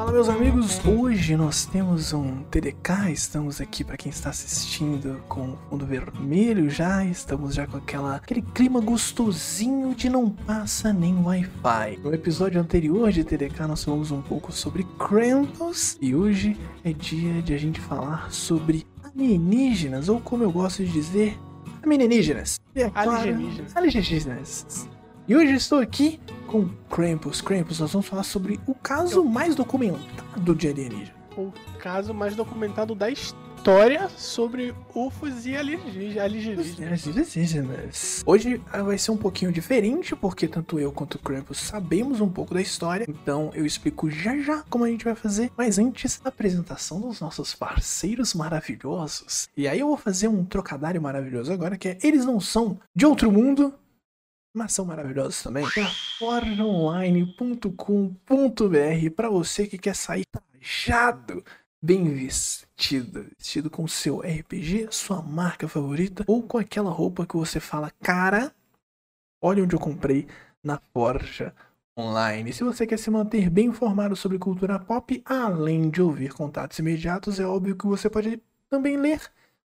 Fala meus amigos, hoje nós temos um TDK, estamos aqui para quem está assistindo com fundo vermelho já, estamos já com aquela, aquele clima gostosinho de não passa nem Wi-Fi. No episódio anterior de TDK nós falamos um pouco sobre Krampus e hoje é dia de a gente falar sobre alienígenas, ou como eu gosto de dizer, alienígenas. É claro, Alienígenas. alienígenas. E hoje eu estou aqui com Krampus. Krampus, nós vamos falar sobre o caso mais documentado de alienígena. O caso mais documentado da história sobre UFOs e alienígenas. alienígenas. Alienígenas. Hoje ah, vai ser um pouquinho diferente, porque tanto eu quanto o Krampus sabemos um pouco da história, então eu explico já já como a gente vai fazer. Mas antes, a apresentação dos nossos parceiros maravilhosos. E aí eu vou fazer um trocadilho maravilhoso agora, que é eles não são de outro mundo, mas são maravilhosos também. É forjaonline.com.br para você que quer sair trajado, bem vestido, vestido com seu RPG, sua marca favorita ou com aquela roupa que você fala, cara, olha onde eu comprei na Forja Online. Se você quer se manter bem informado sobre cultura pop, além de ouvir contatos imediatos, é óbvio que você pode também ler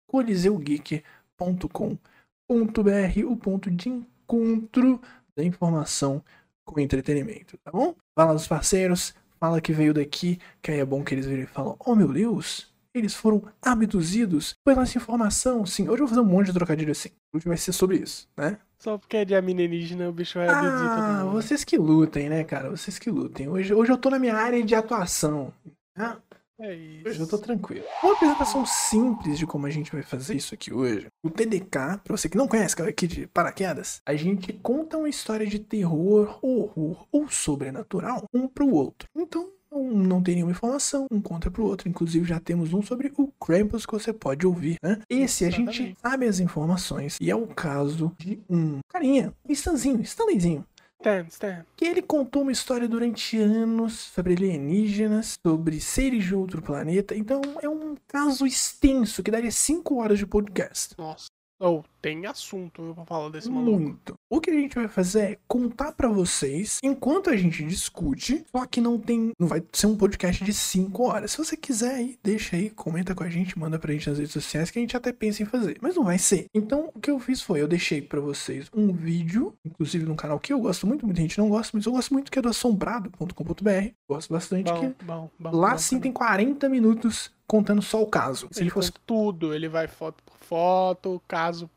coliseugeek.com.br, o ponto de encontro da informação com entretenimento, tá bom? Fala dos parceiros, fala que veio daqui, que aí é bom que eles virem e falam, oh meu Deus, eles foram abduzidos pela essa informação. Sim, hoje eu vou fazer um monte de trocadilho assim. Hoje vai ser sobre isso, né? Só porque é de alienígena, o bicho vai abduzir todo Ah, mundo. vocês que lutem, né, cara? Vocês que lutem. Hoje, hoje eu tô na minha área de atuação. né? É Hoje eu isso. tô tranquilo. Uma apresentação simples de como a gente vai fazer isso aqui hoje. O TDK, pra você que não conhece, cara, aqui de paraquedas, a gente conta uma história de terror, horror ou sobrenatural um pro outro. Então, um não tem nenhuma informação, um conta pro outro. Inclusive, já temos um sobre o Krampus que você pode ouvir, né? Esse a gente Exatamente. sabe as informações. E é o caso de um carinha, um Stanzinho, Stanleyzinho Stan, Stan. que ele contou uma história durante anos sobre alienígenas, sobre seres de outro planeta. Então é um caso extenso que daria 5 horas de podcast. Nossa. Ou tem assunto viu, pra falar desse maluco. Muito. O que a gente vai fazer é contar pra vocês enquanto a gente discute, só que não tem, não vai ser um podcast de 5 horas. Se você quiser aí, deixa aí, comenta com a gente, manda pra gente nas redes sociais que a gente até pensa em fazer, mas não vai ser. Então, o que eu fiz foi, eu deixei pra vocês um vídeo, inclusive num canal que eu gosto muito, muita gente não gosta, mas eu gosto muito que é do assombrado.com.br. Gosto bastante Bom, que bom, bom. lá sim também. tem 40 minutos contando só o caso. Se Ele ele fosse tudo, ele vai foto foto, caso.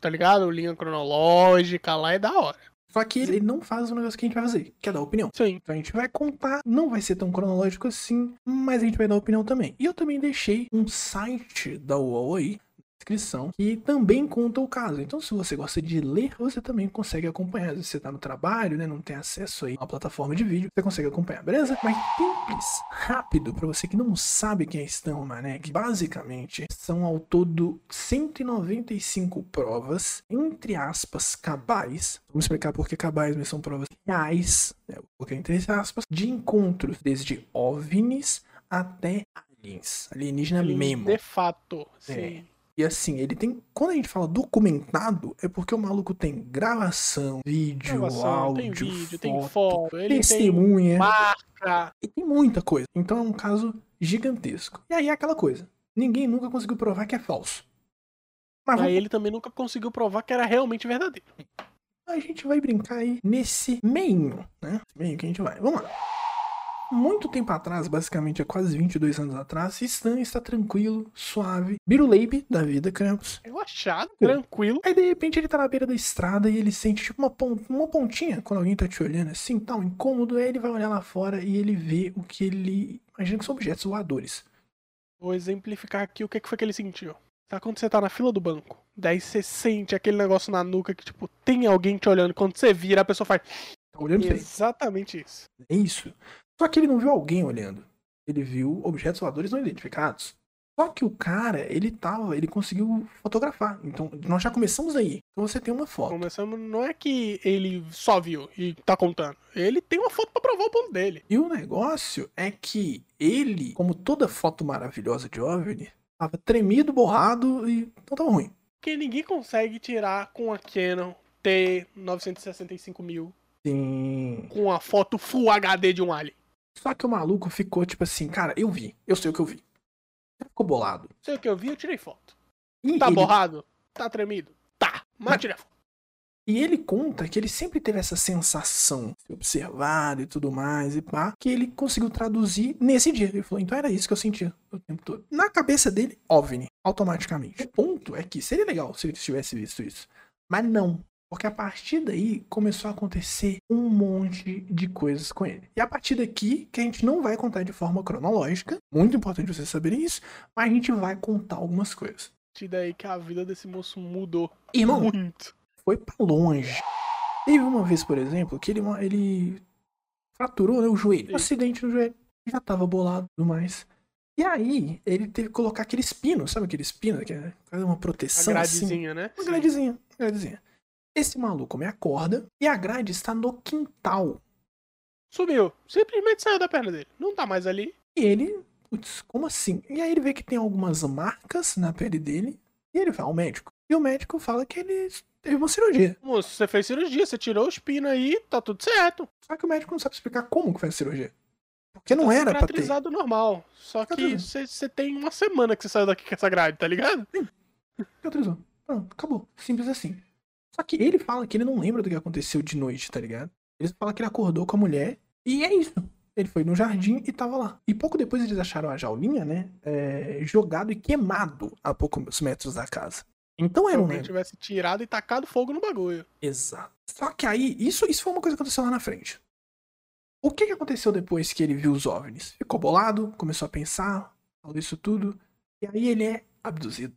Tá ligado? Linha cronológica lá é da hora. Só que ele não faz o negócio que a gente vai fazer, que é dar opinião. Sim. Então a gente vai contar, não vai ser tão cronológico assim, mas a gente vai dar opinião também. E eu também deixei um site da UOL aí, descrição, que também conta o caso. Então se você gosta de ler, você também consegue acompanhar. Vezes você tá no trabalho, né, não tem acesso aí a uma plataforma de vídeo, você consegue acompanhar, beleza? Mas simples, rápido, pra você que não sabe quem é Stan Romanek, basicamente são ao todo 195 provas, entre aspas, cabais. Vamos explicar por que cabais, mas são provas reais, né, porque entre aspas, de encontros desde OVNIs até aliens, alienígena mesmo. De fato. É. E assim, ele tem. Quando a gente fala documentado, é porque o maluco tem gravação, vídeo, Gravação, áudio, tem vídeo, foto, tem foto, ele tem testemunha. marca. E tem muita coisa. Então é um caso gigantesco. E aí é aquela coisa. Ninguém nunca conseguiu provar que é falso. Mas Aí vamos- ele também nunca conseguiu provar que era realmente verdadeiro. a gente vai brincar aí nesse meio, né? Meio que a gente vai. Vamos lá. Muito tempo atrás, basicamente há quase 22 anos atrás, Stan está tranquilo, suave, biruleibe da vida, Krampus. Relaxado, tranquilo. Aí de repente ele tá na beira da estrada e ele sente tipo uma, pon- uma pontinha quando alguém tá te olhando assim, tá um incômodo. Aí ele vai olhar lá fora e ele vê o que ele imagina que são objetos voadores. Vou exemplificar aqui o que que foi que ele sentiu. Sabe quando você tá na fila do banco? Daí você sente aquele negócio na nuca que, tipo, tem alguém te olhando. Quando você vira, a pessoa faz. Tá olhando. Exatamente isso. É isso. Só que ele não viu alguém olhando. Ele viu objetos voadores não identificados. Só que o cara, ele tava, ele conseguiu fotografar. Então, nós já começamos aí. Então você tem uma foto. Começamos, não é que ele só viu e tá contando. Ele tem uma foto pra provar o ponto dele. E o negócio é que ele, como toda foto maravilhosa de OVNI, tava tremido, borrado e não tava ruim. Porque ninguém consegue tirar com a Canon T965 mil Sim. com a foto Full HD de um alien. Só que o maluco ficou tipo assim, cara, eu vi, eu sei o que eu vi. Ficou bolado. Sei o que eu vi, eu tirei foto. E Tá ele, borrado? Tá tremido? Tá. Mas tirei foto. E ele conta que ele sempre teve essa sensação observado e tudo mais, e pá, que ele conseguiu traduzir nesse dia. Ele falou, então era isso que eu sentia o tempo todo. Na cabeça dele, OVNI, automaticamente. O ponto é que seria legal se ele tivesse visto isso. Mas não. Porque a partir daí começou a acontecer um monte de coisas com ele. E a partir daqui, que a gente não vai contar de forma cronológica, muito importante vocês saberem isso, mas a gente vai contar algumas coisas. A partir daí que a vida desse moço mudou Irmão, muito. foi pra longe. Teve uma vez, por exemplo, que ele, ele fraturou né, o joelho. Um acidente no joelho. Já tava bolado e tudo mais. E aí, ele teve que colocar aquele espino, sabe aquele espino que é uma proteção assim? gradezinha, né? Uma gradezinha, uma gradezinha. Esse maluco me acorda e a grade está no quintal. Sumiu. Simplesmente saiu da perna dele. Não tá mais ali. E ele, putz, como assim? E aí ele vê que tem algumas marcas na pele dele. E ele vai ao médico. E o médico fala que ele teve uma cirurgia. Moço, você fez cirurgia, você tirou o espino aí, tá tudo certo. Só que o médico não sabe explicar como que foi a cirurgia. Porque não tá era pra ter. normal. Só que Cicatrizado. você tem uma semana que você saiu daqui com essa grade, tá ligado? Cicatrizou. Pronto, acabou. Simples assim. Só que ele fala que ele não lembra do que aconteceu de noite, tá ligado? Ele fala que ele acordou com a mulher e é isso. Ele foi no jardim e tava lá. E pouco depois eles acharam a jaulinha, né? é, jogado e queimado a poucos metros da casa. Então era um negócio. tivesse tirado e tacado fogo no bagulho. Exato. Só que aí, isso, isso foi uma coisa que aconteceu lá na frente. O que, que aconteceu depois que ele viu os OVNIs? Ficou bolado, começou a pensar, falou isso tudo. E aí ele é abduzido.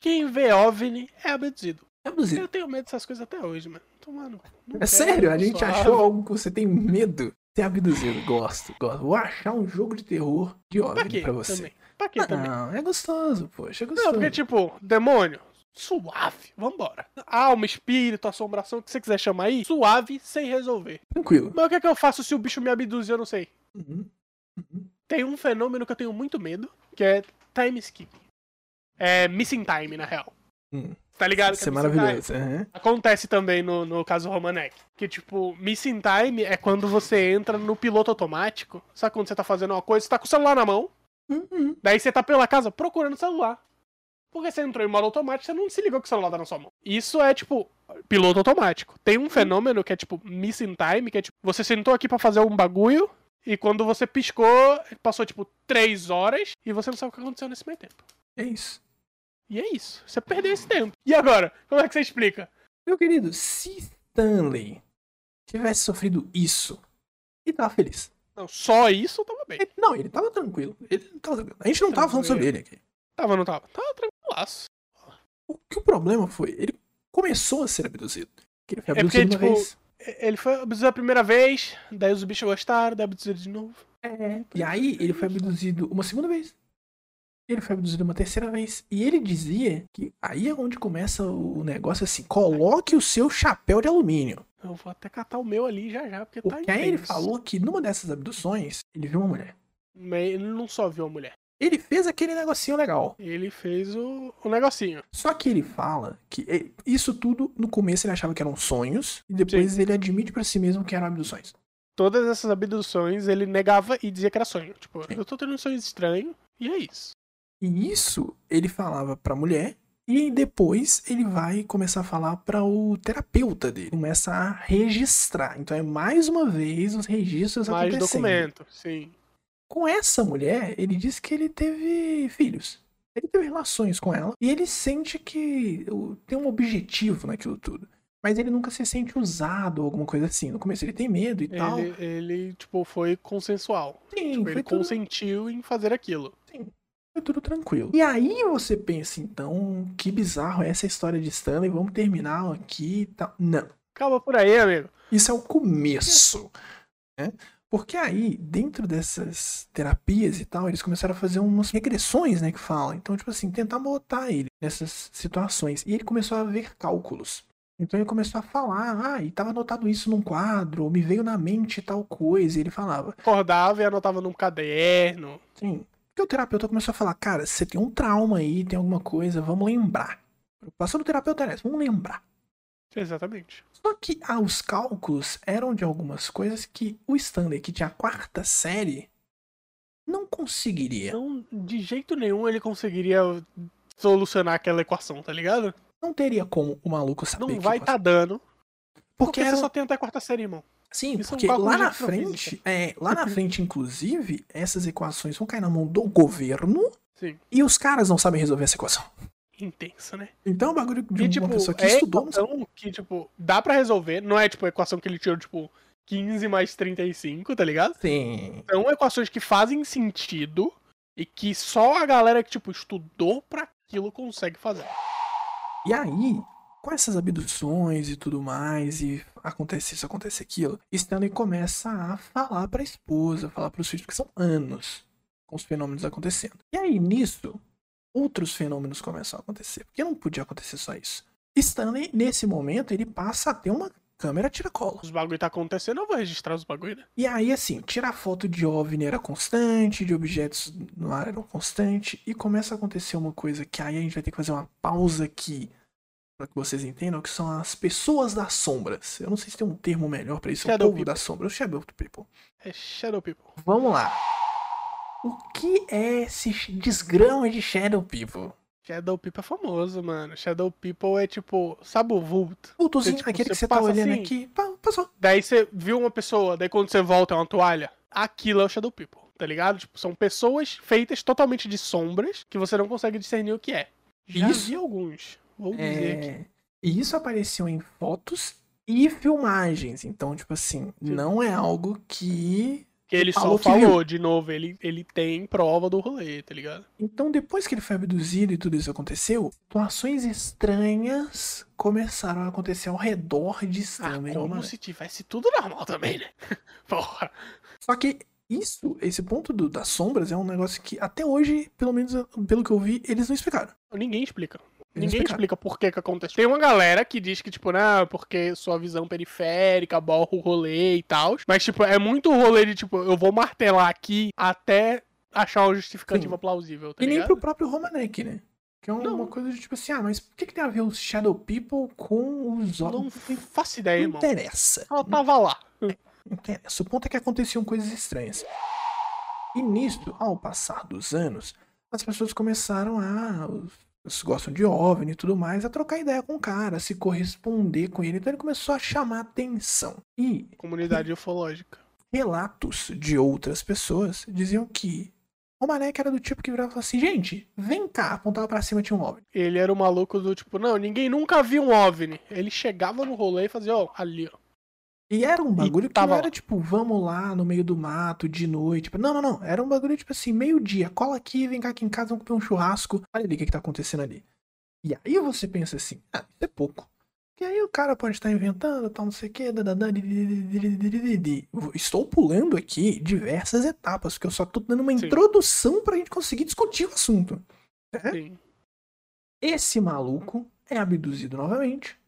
Quem vê OVNI é abduzido. É. Eu tenho medo dessas coisas até hoje, mano. Tomando. É sério, a gente achou algo que você tem medo de ser abduzido. Gosto, gosto. Vou achar um jogo de terror de quê? pra você. Também. Pra quê também? Não, é gostoso, poxa, é Não, gostoso. porque, tipo, demônio, suave, vambora. Alma, espírito, assombração, o que você quiser chamar aí, suave, sem resolver. Tranquilo. Mas o que é que eu faço se o bicho me abduzir, eu não sei. Uhum. Uhum. Tem um fenômeno que eu tenho muito medo, que é time skip. É missing time, na real. Hum. Tá ligado? Isso é missing maravilhoso. time? Acontece também no, no caso Romanek. Que, tipo, missing time é quando você entra no piloto automático. Sabe quando você tá fazendo uma coisa, você tá com o celular na mão, Uhum. Daí você tá pela casa procurando o celular. Porque você entrou em modo automático, você não se ligou que o celular tá na sua mão. Isso é, tipo, piloto automático. Tem um fenômeno que é, tipo, missing time, que é, tipo, você sentou aqui pra fazer um bagulho, e quando você piscou, passou, tipo, três horas, e você não sabe o que aconteceu nesse meio tempo. É isso. E é isso. Você perdeu esse tempo. E agora? Como é que você explica? Meu querido, se Stanley tivesse sofrido isso e tava feliz. Não, só isso tava bem. Ele- não, ele tava tranquilo. Ele tava tranquilo. A gente não tava falando sobre ele aqui. Tava, não tava? Tava tranquilaço. O que o problema foi? Ele começou a ser abduzido. Ele foi É porque, abduzido uma tipo, vez. Ele foi abduzido a primeira vez, daí os bichos gostaram, daí abduzido de novo. É. E aí ele foi abduzido uma segunda vez. Ele foi abduzido uma terceira vez. E ele dizia que aí é onde começa o negócio assim: coloque o seu chapéu de alumínio. Eu vou até catar o meu ali já já, porque tá Porque aí ele intenso. falou que numa dessas abduções, ele viu uma mulher. Mas ele não só viu a mulher. Ele fez aquele negocinho legal. Ele fez o, o negocinho. Só que ele fala que eh, isso tudo, no começo ele achava que eram sonhos, e depois ele admite pra si mesmo que eram abduções. Todas essas abduções ele negava e dizia que era sonho. Tipo, eu tô tendo um sonho estranho e é isso. E isso ele falava pra mulher, e depois ele vai começar a falar para o terapeuta dele. Começa a registrar. Então é mais uma vez os registros Mais acontecendo. documento, sim. Com essa mulher, ele diz que ele teve filhos. Ele teve relações com ela. E ele sente que tem um objetivo naquilo tudo. Mas ele nunca se sente usado ou alguma coisa assim. No começo ele tem medo e tal. Ele, ele, tipo, foi consensual. Sim, Tipo, foi ele tudo, consentiu em fazer aquilo. Foi tudo tranquilo. E aí você pensa, então, que bizarro é essa história de Stanley. Vamos terminar aqui e tal. Não. Calma por aí, amigo. Isso é o começo. Né? Porque aí, dentro dessas terapias e tal, eles começaram a fazer umas regressões, né, que falam. Então, tipo assim, tentar botar ele nessas situações. E ele começou a ver cálculos. Então ele começou a falar, ah, e tava anotado isso num quadro, ou me veio na mente tal coisa. E ele falava, Acordava e anotava num caderno. Sim. Porque o terapeuta começou a falar, cara, você tem um trauma aí, tem alguma coisa, vamos lembrar. A preocupação do terapeuta era essa, vamos lembrar. Exatamente. Só que ah, os cálculos eram de algumas coisas que o Stanley, que tinha a quarta série, não conseguiria. Não, de jeito nenhum ele conseguiria solucionar aquela equação, tá ligado? Não teria como o maluco saber. Não vai equação- tá dando. Porque Porque era... você só tem até a quarta série, irmão. Sim, isso é um porque lá na frente, é, lá na frente, inclusive, essas equações vão cair na mão do governo Sim. e os caras não sabem resolver essa equação. Intensa, né? Então é um bagulho de E, uma tipo, pessoa que é estudou. Que, tipo, dá pra resolver. Não é, tipo, a equação que ele tirou, tipo, 15 mais 35, tá ligado? Sim. São equações que fazem sentido e que só a galera que, tipo, estudou pra aquilo consegue fazer. E aí, com essas abduções e tudo mais, e acontece isso, acontece aquilo, Stanley começa a falar pra esposa, falar pros filhos, que são anos com os fenômenos acontecendo. E aí, nisso, outros fenômenos começam a acontecer, porque não podia acontecer só isso. Stanley, nesse momento, ele passa a ter uma câmera tiracolo. Os bagulho tá acontecendo, eu vou registrar os bagulho, né? E aí, assim, tirar foto de OVNI era constante, de objetos no ar eram constante, e começa a acontecer uma coisa que aí a gente vai ter que fazer uma pausa aqui, para que vocês entendam, que são as pessoas das sombras. Eu não sei se tem um termo melhor pra isso, é o Shadow povo das sombras, Shadow People. É Shadow People. Vamos lá. O que é esse desgrama de Shadow People? Shadow People é famoso, mano. Shadow People é tipo, sabe o vulto? Vultozinho, tipo, aquele que você tá olhando assim- aqui, pá, passou. Daí você viu uma pessoa, daí quando você volta é uma toalha. Aquilo é o Shadow People, tá ligado? Tipo, são pessoas feitas totalmente de sombras que você não consegue discernir o que é. Já Isso. vi alguns. Vou dizer aqui. É, E isso apareceu em fotos e filmagens. Então, tipo assim, não é algo que. Que ele só falou que falou, de novo, ele, ele tem prova do rolê, tá ligado? Então, depois que ele foi abduzido e tudo isso aconteceu, situações estranhas começaram a acontecer ao redor de Ah, Stanley. como se tivesse tudo normal também, né? Porra. Só que isso, esse ponto do- das sombras, é um negócio que até hoje, pelo menos pelo que eu vi, eles não explicaram. Ninguém explica. Ninguém explica por que que acontece. Tem uma galera que diz que, tipo, não, porque sua visão periférica borra o rolê e tal. Mas, tipo, é muito rolê de, tipo, eu vou martelar aqui até achar uma justificativa Sim. plausível, tá e nem ligado? pro próprio Romanek, né? Que é uma Não. coisa de tipo assim, ah, mas por que, que tem a ver os Shadow People com os Não homens? faço ideia, Não irmão. interessa. Ela tava lá. Não interessa. O ponto é que aconteciam coisas estranhas. E nisso, ao passar dos anos, as pessoas começaram a. Os, os gostam de OVNI e tudo mais, a trocar ideia com o cara, a se corresponder com ele. Então ele começou a chamar atenção. E Comunidade ufológica. relatos de outras pessoas diziam que o Manek era do tipo que virava e falava assim: gente, vem cá, apontava pra cima tinha um OVNI. Ele era o maluco do tipo, não, ninguém nunca viu um OVNI. Ele chegava no rolê e fazia, ó, ali, ó. E era um bagulho que tava não era tipo, vamos lá no meio do mato, de noite. Tipo, não, não, não. Era um bagulho tipo assim, meio-dia. Cola aqui, vem cá aqui em casa, vamos comer um churrasco. Olha ali o que, que tá acontecendo ali. E aí você pensa assim, ah, isso é pouco. E aí o cara pode estar inventando, tal, não sei o que. Estou pulando aqui diversas etapas, porque eu só tô dando uma Sim. introdução pra gente conseguir discutir o assunto. É? Sim. Esse maluco é abduzido novamente.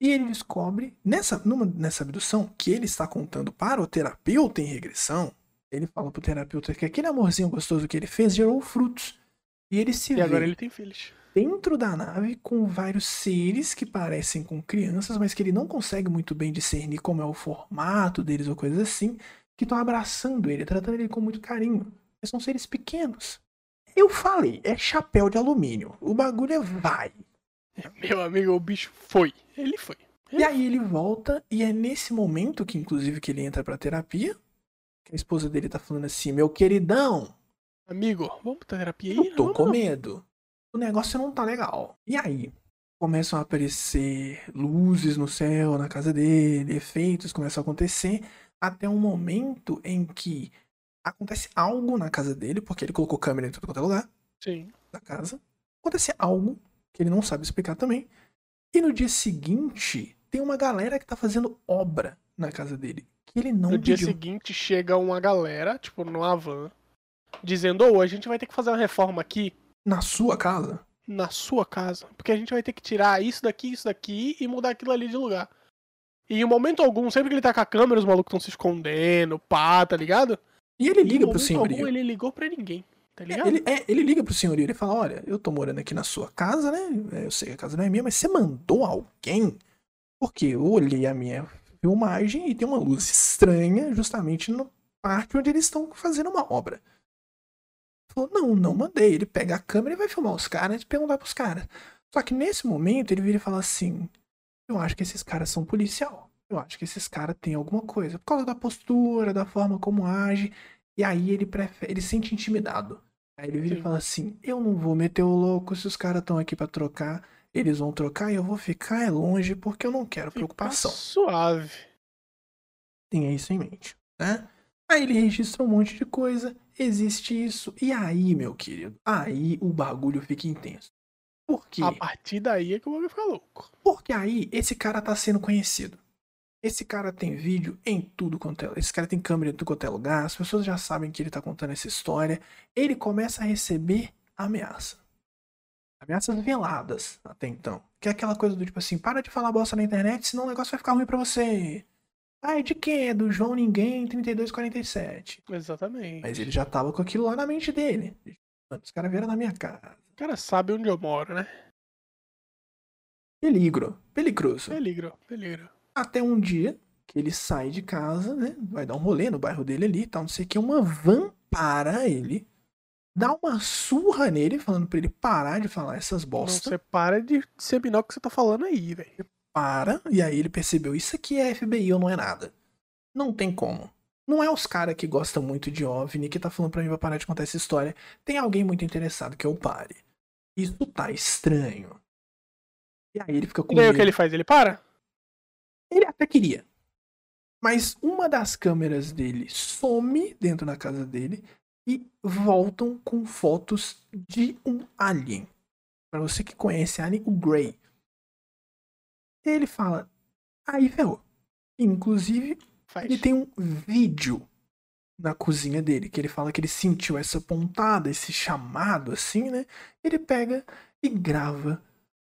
E ele descobre, nessa, numa, nessa abdução, que ele está contando para o terapeuta em regressão. Ele fala pro terapeuta que aquele amorzinho gostoso que ele fez gerou frutos. E ele se E vê agora ele tem filhos. dentro da nave com vários seres que parecem com crianças, mas que ele não consegue muito bem discernir como é o formato deles ou coisas assim, que estão abraçando ele, tratando ele com muito carinho. Mas são seres pequenos. Eu falei, é chapéu de alumínio. O bagulho é vai. Meu amigo, o bicho foi. Ele foi. E aí ele volta, e é nesse momento que, inclusive, que ele entra pra terapia. Que a esposa dele tá falando assim, meu queridão, Amigo, vamos pra terapia aí? eu tô com não. medo. O negócio não tá legal. E aí? Começam a aparecer luzes no céu, na casa dele, efeitos começam a acontecer, até um momento em que acontece algo na casa dele, porque ele colocou câmera em quanto é lugar Sim. da casa. Acontece algo que ele não sabe explicar também. E no dia seguinte, tem uma galera que tá fazendo obra na casa dele. Que ele não No dia pediu. seguinte chega uma galera, tipo, numa van, dizendo, ô, a gente vai ter que fazer uma reforma aqui Na sua casa? na sua casa. Porque a gente vai ter que tirar isso daqui, isso daqui e mudar aquilo ali de lugar. E em momento algum, sempre que ele tá com a câmera, os malucos estão se escondendo, pá, tá ligado? E ele E liga pro momento senhorio. algum, ele ligou pra ninguém, tá ligado? Ele, é, ele liga pro senhorio, ele fala, olha, eu tô morando aqui na sua casa, né? É, Eu sei que a casa não é minha, mas você mandou alguém Porque eu olhei a minha filmagem e tem uma luz estranha justamente na parte onde eles estão fazendo uma obra. Falou, não, não mandei. Ele pega a câmera e vai filmar os caras e perguntar pros caras. Só que nesse momento ele vira e fala assim: Eu acho que esses caras são policial. Eu acho que esses caras têm alguma coisa. Por causa da postura, da forma como age. E aí ele prefere, ele se sente intimidado. Aí ele vira e fala assim: Eu não vou meter o louco se os caras estão aqui pra trocar. Eles vão trocar e eu vou ficar é longe porque eu não quero Fica preocupação. Suave. Tenha isso em mente, né? Aí ele registra um monte de coisa, existe isso. E aí, meu querido, aí o bagulho fica intenso. Por quê? A partir daí é que o bagulho fica louco. Porque aí esse cara tá sendo conhecido. Esse cara tem vídeo em tudo quanto é. Esse cara tem câmera em tudo quanto é lugar. As pessoas já sabem que ele tá contando essa história. Ele começa a receber ameaça. Ameaças veladas até então. Que é aquela coisa do tipo assim: para de falar bosta na internet, senão o negócio vai ficar ruim pra você. Ah, é de quem? É do João Ninguém 3247. Exatamente. Mas ele já tava com aquilo lá na mente dele. Mano, os caras vieram na minha casa. O cara sabe onde eu moro, né? Peligro. Peligroso. Peligro, peligro. Até um dia que ele sai de casa, né? Vai dar um rolê no bairro dele ali e tal, não sei o que. Uma van para ele, dá uma surra nele, falando pra ele parar de falar essas Não, bosta. você para de disseminar o que você tá falando aí, velho. Para, e aí ele percebeu: isso aqui é FBI ou não é nada. Não tem como. Não é os caras que gostam muito de OVNI que tá falando pra mim pra parar de contar essa história. Tem alguém muito interessado que eu pare. Isso tá estranho. E aí ele fica com E daí o medo. que ele faz? Ele para? Até queria. Mas uma das câmeras dele some dentro da casa dele e voltam com fotos de um alien. Pra você que conhece Alien, o Grey. Ele fala, aí ferrou. Inclusive, Faz. ele tem um vídeo na cozinha dele, que ele fala que ele sentiu essa pontada, esse chamado assim, né? Ele pega e grava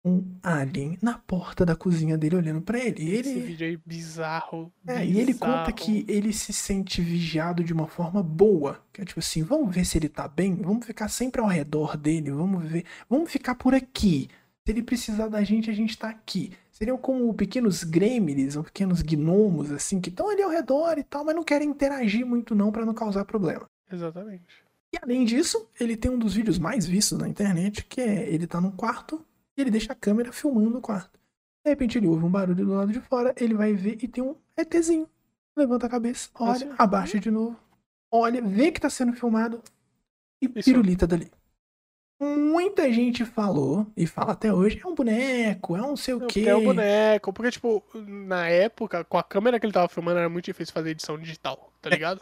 um alien na porta da cozinha dele olhando pra ele. E Esse ele vídeo aí bizarro. é, e ele conta que ele se sente vigiado de uma forma boa. Que é tipo assim, vamos ver se ele tá bem, vamos ficar sempre ao redor dele, vamos ver, vamos ficar por aqui. Se ele precisar da gente, a gente tá aqui. Seriam como pequenos gremlins ou pequenos gnomos, assim, que estão ali ao redor e tal, mas não querem interagir muito não pra não causar problema. Exatamente. E além disso, ele tem um dos vídeos mais vistos na internet, que é ele tá num quarto ele deixa a câmera filmando o quarto. De repente ele ouve um barulho do lado de fora, ele vai ver e tem um ETzinho. Levanta a cabeça, olha, abaixa de novo, olha, vê que tá sendo filmado e Isso. pirulita dali. Muita gente falou, e fala até hoje, é um boneco, é um sei o Não, quê. é o boneco. Porque, tipo, na época, com a câmera que ele tava filmando, era muito difícil fazer edição digital, tá ligado?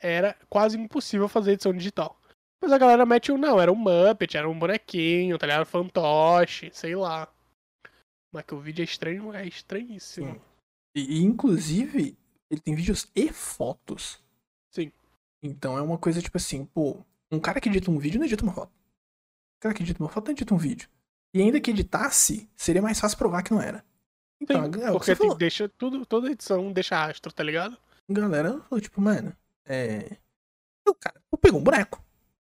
Era quase impossível fazer edição digital. Mas a galera mete um, não, era um Muppet, era um bonequinho, tá ligado? Fantoche, sei lá. Mas que o vídeo é estranho, é estranhíssimo. Sim. E, inclusive, ele tem vídeos e fotos. Sim. Então é uma coisa tipo assim, pô, um cara que edita um vídeo não edita uma foto. Um cara que edita uma foto não edita um vídeo. E ainda que editasse, seria mais fácil provar que não era. Então, Sim, é porque você tem- deixa tudo, toda edição deixa rastro, tá ligado? A galera falou, tipo, mano, é. O cara pegou um boneco.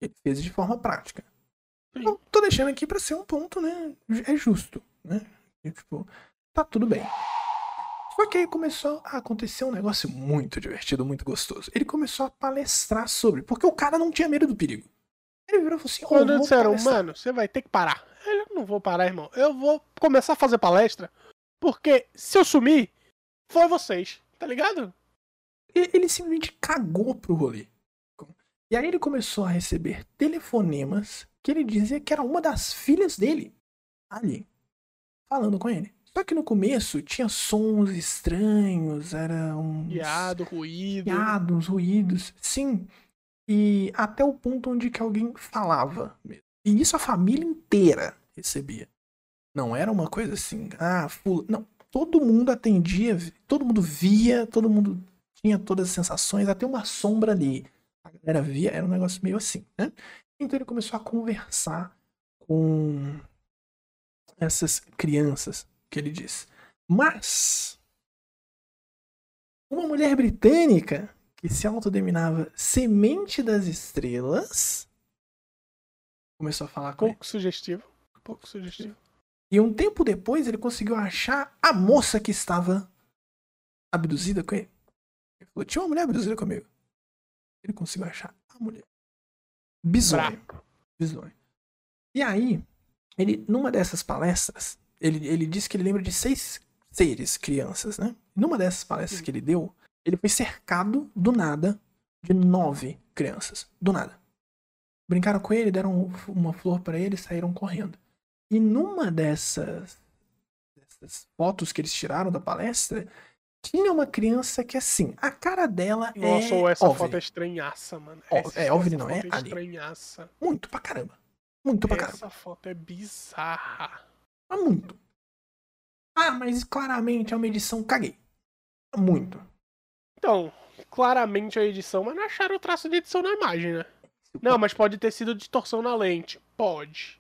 Ele fez de forma prática. Sim. Eu tô deixando aqui pra ser um ponto, né? É justo, né? E, tipo, tá tudo bem. Só que aí começou a acontecer um negócio muito divertido, muito gostoso. Ele começou a palestrar sobre, porque o cara não tinha medo do perigo. Ele virou e falou assim: "Ô, Quando disseram, palestrar." mano, você vai ter que parar. Eu não vou parar, irmão. Eu vou começar a fazer palestra, porque se eu sumir, foi vocês, tá ligado? Ele simplesmente cagou pro rolê. E aí ele começou a receber telefonemas que ele dizia que era uma das filhas dele ali, falando com ele. Só que no começo tinha sons estranhos, era um Piado, ruído. piados, ruídos, sim. E até o ponto onde que alguém falava mesmo. E isso a família inteira recebia. Não era uma coisa assim, ah, fula... não, todo mundo atendia, todo mundo via, todo mundo tinha todas as sensações, até uma sombra ali. A galera via, era um negócio meio assim, né? Então ele começou a conversar com essas crianças, que ele diz. Mas uma mulher britânica que se autodenominava Semente das Estrelas começou a falar com ele. Pouco sugestivo. Pouco sugestivo. E um tempo depois ele conseguiu achar a moça que estava abduzida com ele. Ele falou: tinha uma mulher abduzida comigo. Ele conseguiu achar a mulher. Bizonho. Bizonho. E aí, ele, numa dessas palestras, ele, ele disse que ele lembra de seis seres, crianças, né? Numa dessas palestras que ele deu, ele foi cercado do nada de nove crianças. Do nada. Brincaram com ele, deram uma flor para ele e saíram correndo. E numa dessas, dessas fotos que eles tiraram da palestra, tinha uma criança que, assim, a cara dela Nossa, é. ou essa OVNI. foto é estranhaça, mano. Essa- é, OVNI essa não, é é estranhaça. Muito pra caramba. Muito pra caramba. Essa foto é bizarra. Mas muito. Ah, mas claramente é uma edição. Caguei. Muito. Então, claramente a edição, mas não acharam o traço de edição na imagem, né? Não, mas pode ter sido distorção na lente. Pode.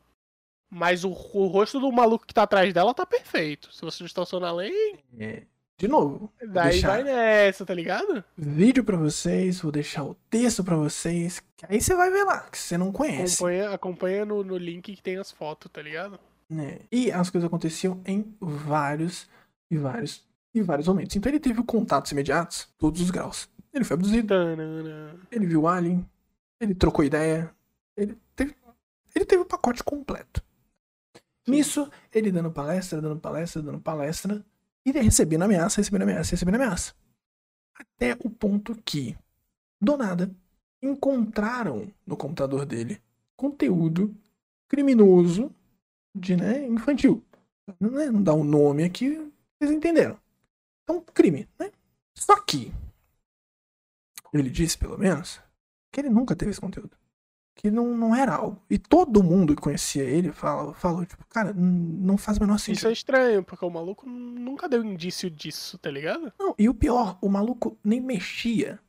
Mas o, o rosto do maluco que tá atrás dela tá perfeito. Se você distorção na lente, É, de novo, daí vai nessa, tá ligado? vídeo pra vocês, vou deixar o texto pra vocês, que aí você vai ver lá, que você não conhece. Acompanha, acompanha no, no link que tem as fotos, tá ligado? né? E as coisas aconteciam em vários e vários e vários momentos. Então ele teve contatos imediatos, todos os graus. Ele foi abduzido, Tanana. ele viu o Alien, ele trocou ideia, ele teve, ele teve o pacote completo. Nisso, ele dando palestra, dando palestra, dando palestra, e recebendo ameaça, recebendo ameaça, recebendo ameaça. Até o ponto que, do nada, encontraram no computador dele conteúdo criminoso de né, infantil. Não, é- não dá um nome aqui, vocês entenderam. Então, crime, né? Só que ele disse, pelo menos, que ele nunca teve esse conteúdo. Que não, não era algo. E todo mundo que conhecia ele falou, falou tipo, cara, não faz o menor Isso sentido. é estranho, porque o maluco nunca deu indício disso, tá ligado? Não, e o pior, o maluco nem mexia.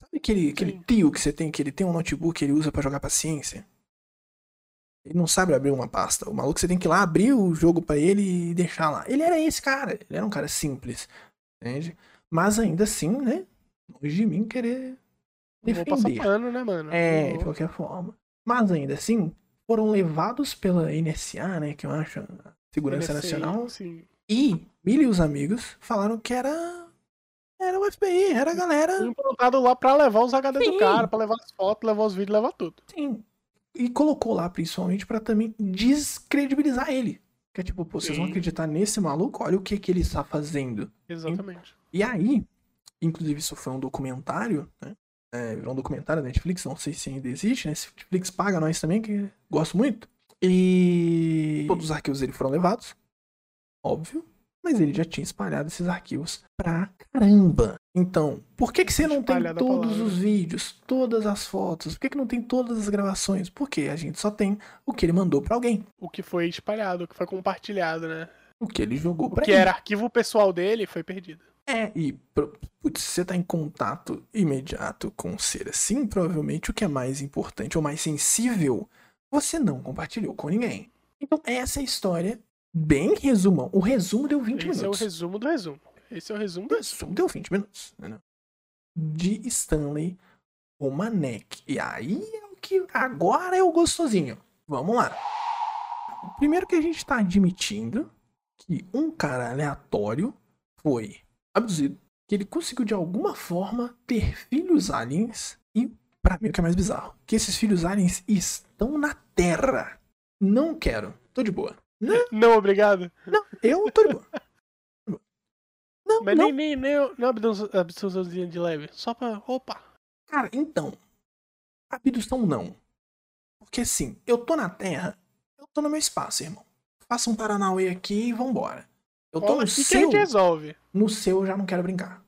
Sabe aquele, aquele tio que você tem, que ele tem um notebook que ele usa pra jogar paciência? Ele não sabe abrir uma pasta. O maluco você tem que ir lá abrir o jogo pra ele e deixar lá. Ele era esse cara. Ele era um cara simples. Entende? Mas ainda assim, né? Longe de mim querer Não Vou passar defender. pano, né, mano? É, de qualquer forma. Mas ainda assim, foram levados pela NSA, né? Que eu acho a Segurança NSA, Nacional. Sim. E Billy e os amigos falaram que era. Era o FBI, era a galera. Implantado lá pra levar os HD Sim. do cara, pra levar as fotos, levar os vídeos, levar tudo. Sim. E colocou lá principalmente pra também descredibilizar ele. Que é tipo, pô, vocês vão acreditar nesse maluco? Olha o que, que ele está fazendo. Exatamente. E aí, inclusive isso foi um documentário, né? É, virou um documentário da Netflix, não sei se ainda existe, né? Se Netflix paga nós também, que gosto muito. E todos os arquivos dele foram levados, óbvio, mas ele já tinha espalhado esses arquivos pra caramba. Então, por que que você não tem Espalhada todos os vídeos, todas as fotos? Por que que não tem todas as gravações? Porque a gente só tem o que ele mandou pra alguém, O que foi espalhado, o que foi compartilhado, né? o que ele jogou O pra que ele. era arquivo pessoal dele foi perdido. É, e putz, você tá em contato imediato com um ser assim, provavelmente o que é mais importante ou mais sensível, você não compartilhou com ninguém. Então, essa é a história, bem resumão. O resumo deu 20 Esse é o minutos. resumo do resumo. Esse é o resumo do O resumo. deu 20 minutos. entendeu? De Stanley Romanek. E aí é o que. Agora é o gostosinho. Vamos lá. Primeiro que a gente tá admitindo que um cara aleatório foi abduzido, que ele conseguiu de alguma forma ter filhos aliens e, pra mim, o que é mais bizarro, que esses filhos aliens estão na Terra. Não quero. Tô de boa. Não, Não, obrigado. não, eu tô de boa. Não, Mas não. nem, nem, nem, abduçãozinha de leve. Só pra. Opa! Cara, então, abdução não. Porque assim, eu tô na Terra, eu tô no meu espaço, irmão. Faça um Paranauê aqui e vambora. Eu tô no que a seu, gente resolve. no seu eu já não quero brincar.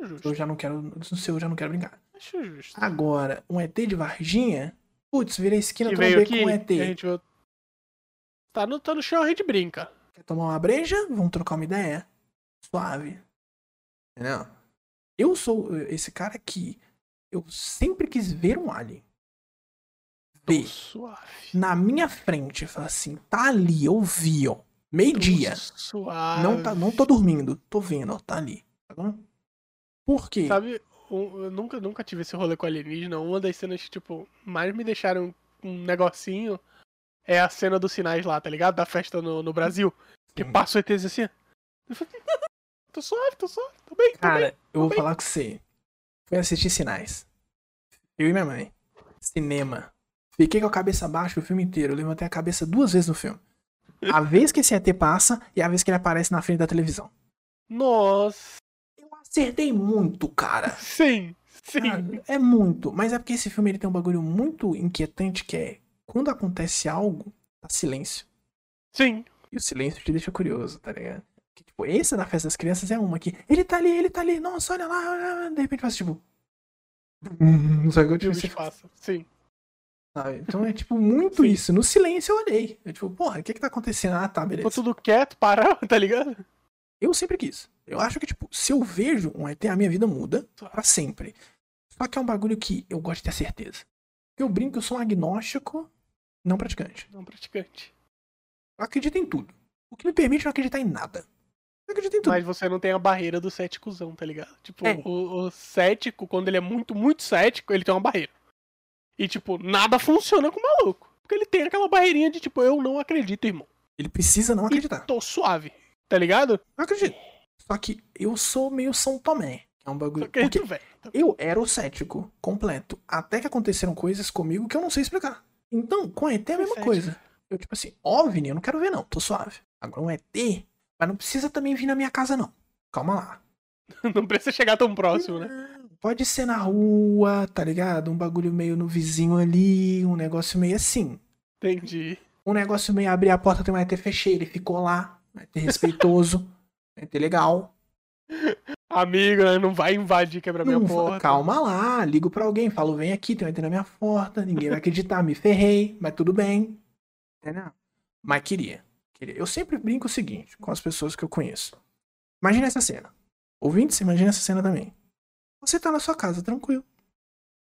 Justo. Eu já não quero, no seu eu já não quero brincar. Acho justo. Agora, um ET de Varginha, putz, virei esquina, que trombei veio com aqui, um ET. que a gente. Tá no, tá no chão, a gente brinca. Quer tomar uma breja? Vamos trocar uma ideia? Suave. Entendeu? Eu sou esse cara que eu sempre quis ver um alien. Ver. suave. na minha frente, fala assim, tá ali, eu vi, ó. Meio-dia. Não, tá, não tô dormindo, tô vendo, ó, tá ali. Tá bom? Por quê? Sabe, eu nunca, nunca tive esse rolê com alienígena. Uma das cenas que, tipo, mais me deixaram um negocinho é a cena dos sinais lá, tá ligado? Da festa no, no Brasil. Que passa o ETZ assim. Tô suave, tô suave, tô bem, tô Cara, bem. eu vou bem. falar com você. Fui assistir Sinais. Eu e minha mãe. Cinema. Fiquei com a cabeça baixa o filme inteiro. Eu levantei a cabeça duas vezes no filme. A vez que esse ET passa e a vez que ele aparece na frente da televisão. Nossa, Eu acertei muito, cara. sim, sim. Cara, é muito. Mas é porque esse filme ele tem um bagulho muito inquietante que é quando acontece algo, tá silêncio. Sim. E o silêncio te deixa curioso, tá ligado? Que, tipo, esse da festa das crianças é uma que ele tá ali, ele tá ali, nossa, olha lá, de repente faz tipo. Hum, Sabe o que eu tipo, bicho passa. Sim. Sabe? Então é tipo muito Sim. isso. No silêncio eu olhei. Eu tipo, porra, o que que tá acontecendo? Ah, tá, beleza. Ficou tudo quieto, parou, tá ligado? Eu sempre quis. Eu acho que, tipo, se eu vejo um ET, a minha vida muda pra sempre. Só que é um bagulho que eu gosto de ter certeza. Eu brinco eu sou um agnóstico, não praticante. Não praticante. Eu acredito em tudo. O que me permite não acreditar em nada. Eu acredito em tudo. Mas você não tem a barreira do céticozão, tá ligado? Tipo, É. o, o cético, quando ele é muito, muito cético, ele tem uma barreira. E, tipo, nada funciona com o maluco. Porque ele tem aquela barreirinha de, tipo, eu não acredito, irmão. Ele precisa não acreditar. Tô suave, tá ligado? Eu acredito. Só que eu sou meio São Tomé. É um bagulho. Porque tu, velho. eu era o cético completo. Até que aconteceram coisas comigo que eu não sei explicar. Então, com ET é a mesma coisa. Eu, tipo assim, OVNI, eu não quero ver, não. Tô suave. Agora, um ET, mas não precisa também vir na minha casa, não. Calma lá. Não precisa chegar tão próximo, né? Pode ser na rua, tá ligado? Um bagulho meio no vizinho ali, um negócio meio assim. Entendi. Um negócio meio abrir a porta, tem um ET, fechei, ele ficou lá. Um ET respeitoso. um ET legal. Amigo, né? Não vai invadir, quebrar minha Não fa- porta. Calma lá, ligo pra alguém, falo, vem aqui, tem um ET na minha porta, ninguém vai acreditar, me ferrei, mas tudo bem. Entendeu? Mas queria, queria. Eu sempre brinco o seguinte com as pessoas que eu conheço. Imagina essa cena. Ouvintes, imagina essa cena também. Você tá na sua casa, tranquilo.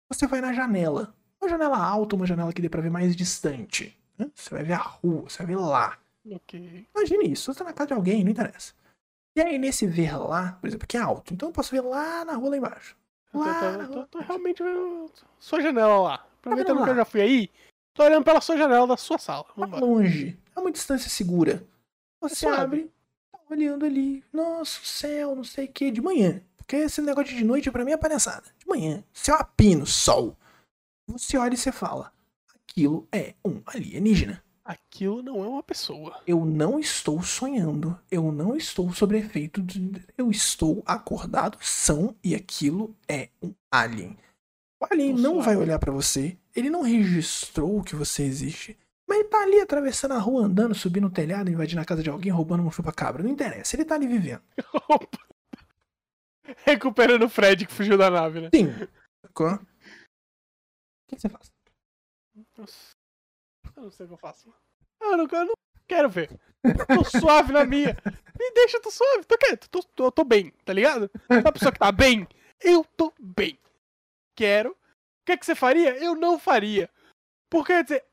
Você vai na janela. Uma janela alta, uma janela que dê pra ver mais distante. né? Você vai ver a rua, você vai ver lá. Ok. Imagine isso, você tá na casa de alguém, não interessa. E aí, nesse ver lá, por exemplo, que é alto, então eu posso ver lá na rua lá embaixo. Eu Lá tô, na tô- rua. tô realmente vendo sua janela lá. Aproveitando vendo que eu já fui aí, tô olhando pela sua janela da sua sala. Tá Vambora. longe. É uma distância segura. Você suave. abre, tá olhando ali. Nossa, o céu, não sei o que, de manhã. Porque esse negócio de noite pra mim é palhaçada. De manhã, céu a pino, sol. Você olha e você fala: aquilo é um alienígena. Aquilo não é uma pessoa. Eu não estou sonhando. Eu não estou sob efeito de. Eu estou acordado, são, e aquilo é um alien. O alien não vai olhar pra você. Ele não registrou que você existe. Mas ele tá ali atravessando a rua, andando, subindo o telhado, invadindo a casa de alguém, roubando um chupa-cabra. Não interessa. Ele tá ali vivendo. Recuperando o Fred que fugiu da nave, né? Sim. Sacou? O que você faz? Nossa. Eu não sei o que eu faço. Eu não, eu não quero ver. Tô suave na minha. Me deixa, eu tô suave, tô quieto, tô, tô, eu tô bem, tá ligado? A pessoa que tá bem, eu tô bem. Quero. O que, que você faria? Eu não faria. Porque quer dizer,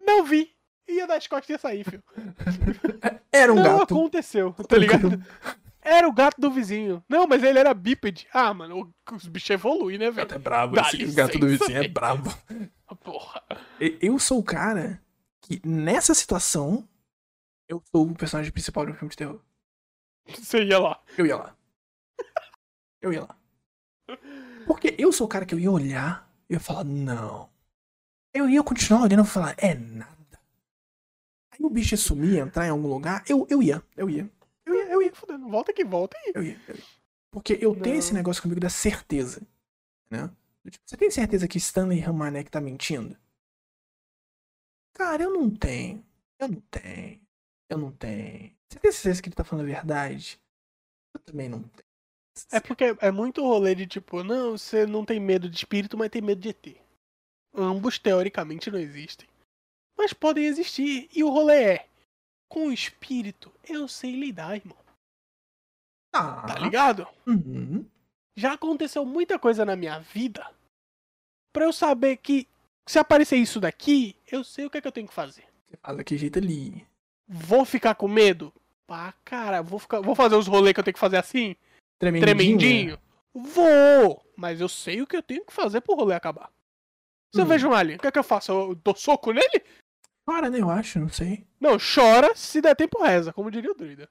não vi. Ia dar as costas e ia sair, filho. Era um não gato. aconteceu, tá ligado? Era o gato do vizinho. Não, mas ele era bípede. Ah, mano, os bichos evoluem, né, velho? é brabo. Esse gato do licença, vizinho é velho. brabo. Porra. Eu sou o cara que, nessa situação, eu sou o personagem principal de um filme de terror. Você ia lá. Eu ia lá. Eu ia lá. Porque eu sou o cara que eu ia olhar e eu ia falar, não. Eu ia continuar olhando e falar, é nada. Aí o bicho ia sumir, entrar em algum lugar, eu, eu ia, eu ia. Fudendo, volta aqui, volta aí. eu ia, eu ia. Porque eu tenho Não. esse negócio comigo da certeza. Né? Tipo, Você tem certeza que Stanley Ramanek tá mentindo? Cara, eu não tenho. Eu não tenho. Eu não tenho. Você tem certeza que ele tá falando a verdade? Eu também não tenho. É porque é muito rolê de tipo, não, você não tem medo de espírito, mas tem medo de ET. Ambos teoricamente não existem. Mas podem existir. E o rolê é. Com o espírito, eu sei lidar, irmão. Ah, Tá ligado? Uhum. Já aconteceu muita coisa na minha vida pra eu saber que se aparecer isso daqui, eu sei o que é que eu tenho que fazer. Você faz daquele jeito ali. Vou ficar com medo? Pá, cara, vou, ficar, vou fazer os rolês que eu tenho que fazer assim? Tremendinho. Tremendinho? Vou! Mas eu sei o que eu tenho que fazer pro rolê acabar. Se eu Hum. vejo um alien, o que é que eu faço? Eu dou soco nele? Chora, né? Eu acho, não sei. Não, chora, se der tempo reza, como diria o druida.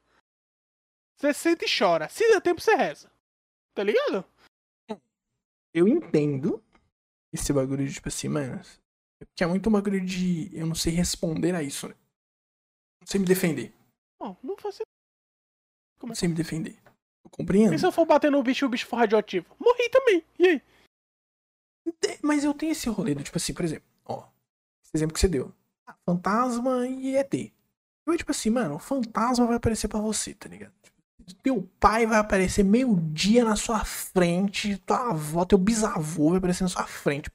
Você sente e chora. Se der tempo, você reza. Tá ligado? Eu entendo esse bagulho de, tipo assim, mano. Que é muito um bagulho de. Eu não sei responder a isso, né? Não sei me defender. Não, não faço Não sei me defender. Eu compreendo. E se eu for bater no bicho e o bicho for radioativo? Morri também. E aí? Mas eu tenho esse rolê do, tipo assim, por exemplo, ó. Esse exemplo que você deu. Ah, fantasma e ET. Eu, tipo assim, mano, o fantasma vai aparecer pra você, tá ligado? Teu pai vai aparecer meio-dia na sua frente, tua avó, teu bisavô vai aparecer na sua frente.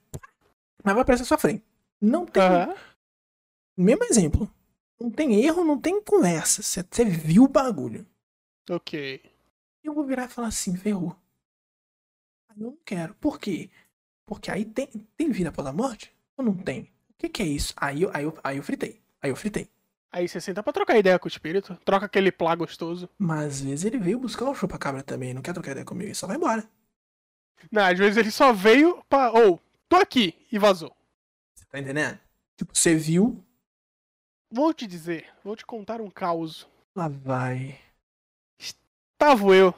Mas vai aparecer na sua frente. Não tem. Aham. Mesmo exemplo. Não tem erro, não tem conversa. Você viu o bagulho. Ok. Eu vou virar e falar assim, ferrou. Eu não quero. Por quê? Porque aí tem, tem vida após a morte? Ou não tem? O que, que é isso? Aí eu, aí, eu, aí eu fritei. Aí eu fritei. Aí você senta pra trocar ideia com o espírito. Troca aquele plá gostoso. Mas às vezes ele veio buscar o chupa-cabra também. Não quer trocar ideia comigo. Ele só vai embora. Não, às vezes ele só veio pra. Ou, tô aqui e vazou. Você tá entendendo? Tipo, você viu. Vou te dizer, vou te contar um caos. Lá vai. Tava eu,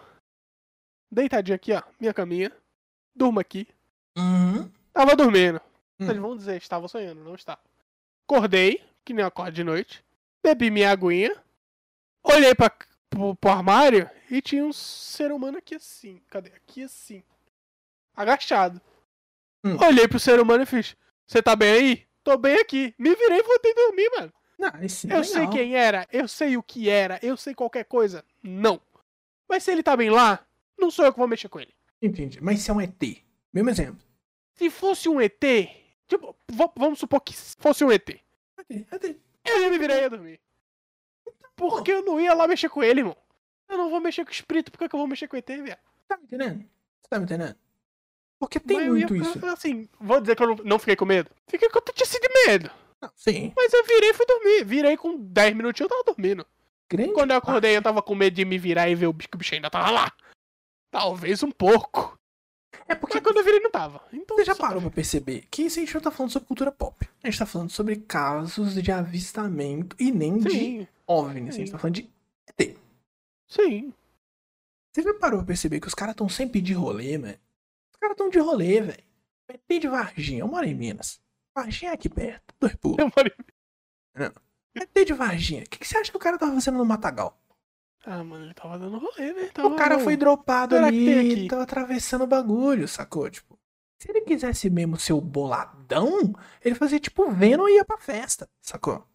deitadinho aqui, ó, minha caminha. Durmo aqui. Uhum. Tava dormindo. Hum. Eles vão dizer, estava sonhando, não estava. Acordei, que nem eu acordo de noite. Bebi minha aguinha. Olhei pra, pro, pro armário e tinha um ser humano aqui assim. Cadê? Aqui assim. Agachado. Hum. Olhei pro ser humano e fiz: Você tá bem aí? Tô bem aqui. Me virei e voltei a dormir, mano. Não, esse Eu sei quem era, eu sei o que era, eu sei qualquer coisa. Não. Mas se ele tá bem lá, não sou eu que vou mexer com ele. Entendi. Mas se é um ET. Mesmo exemplo. Se fosse um ET, tipo, vamos supor que fosse um ET. ET, ET. Eu ia me virar e ia dormir. Porque eu não ia lá mexer com ele, irmão. Eu não vou mexer com o espírito, por que que eu vou mexer com o ET, velho? Tá me entendendo? Você tá me entendendo? Porque tem Mas eu ia muito ficar, isso. Assim, vou dizer que eu não, não fiquei com medo. Fiquei com titice de medo. Não, sim. Mas eu virei e fui dormir. Virei com 10 minutinhos, eu tava dormindo. Grande Quando eu acordei, eu tava com medo de me virar e ver o bicho, que o bicho ainda tava lá. Talvez um pouco. É porque Porque quando eu virei, não tava. Então, você já parou pra perceber que isso a gente não tá falando sobre cultura pop. A gente tá falando sobre casos de avistamento e nem de Sim, OVNI. A gente Sim. tá falando de ET. sim. Você já parou pra perceber que os caras tão sempre de rolê, mano? Os caras tão de rolê, velho. ET de Varginha. Eu moro em Minas. Varginha é aqui perto. Dois pulos. Eu falei, ET de Varginha. O que, que você acha que o cara tava fazendo no Matagal? Ah, mano, ele tava dando rolê, né? O Tava, cara não. foi dropado ali, tava atravessando o bagulho, sacou? Tipo, se ele quisesse mesmo ser o boladão, ele fazia tipo Venom e ia pra festa, sacou?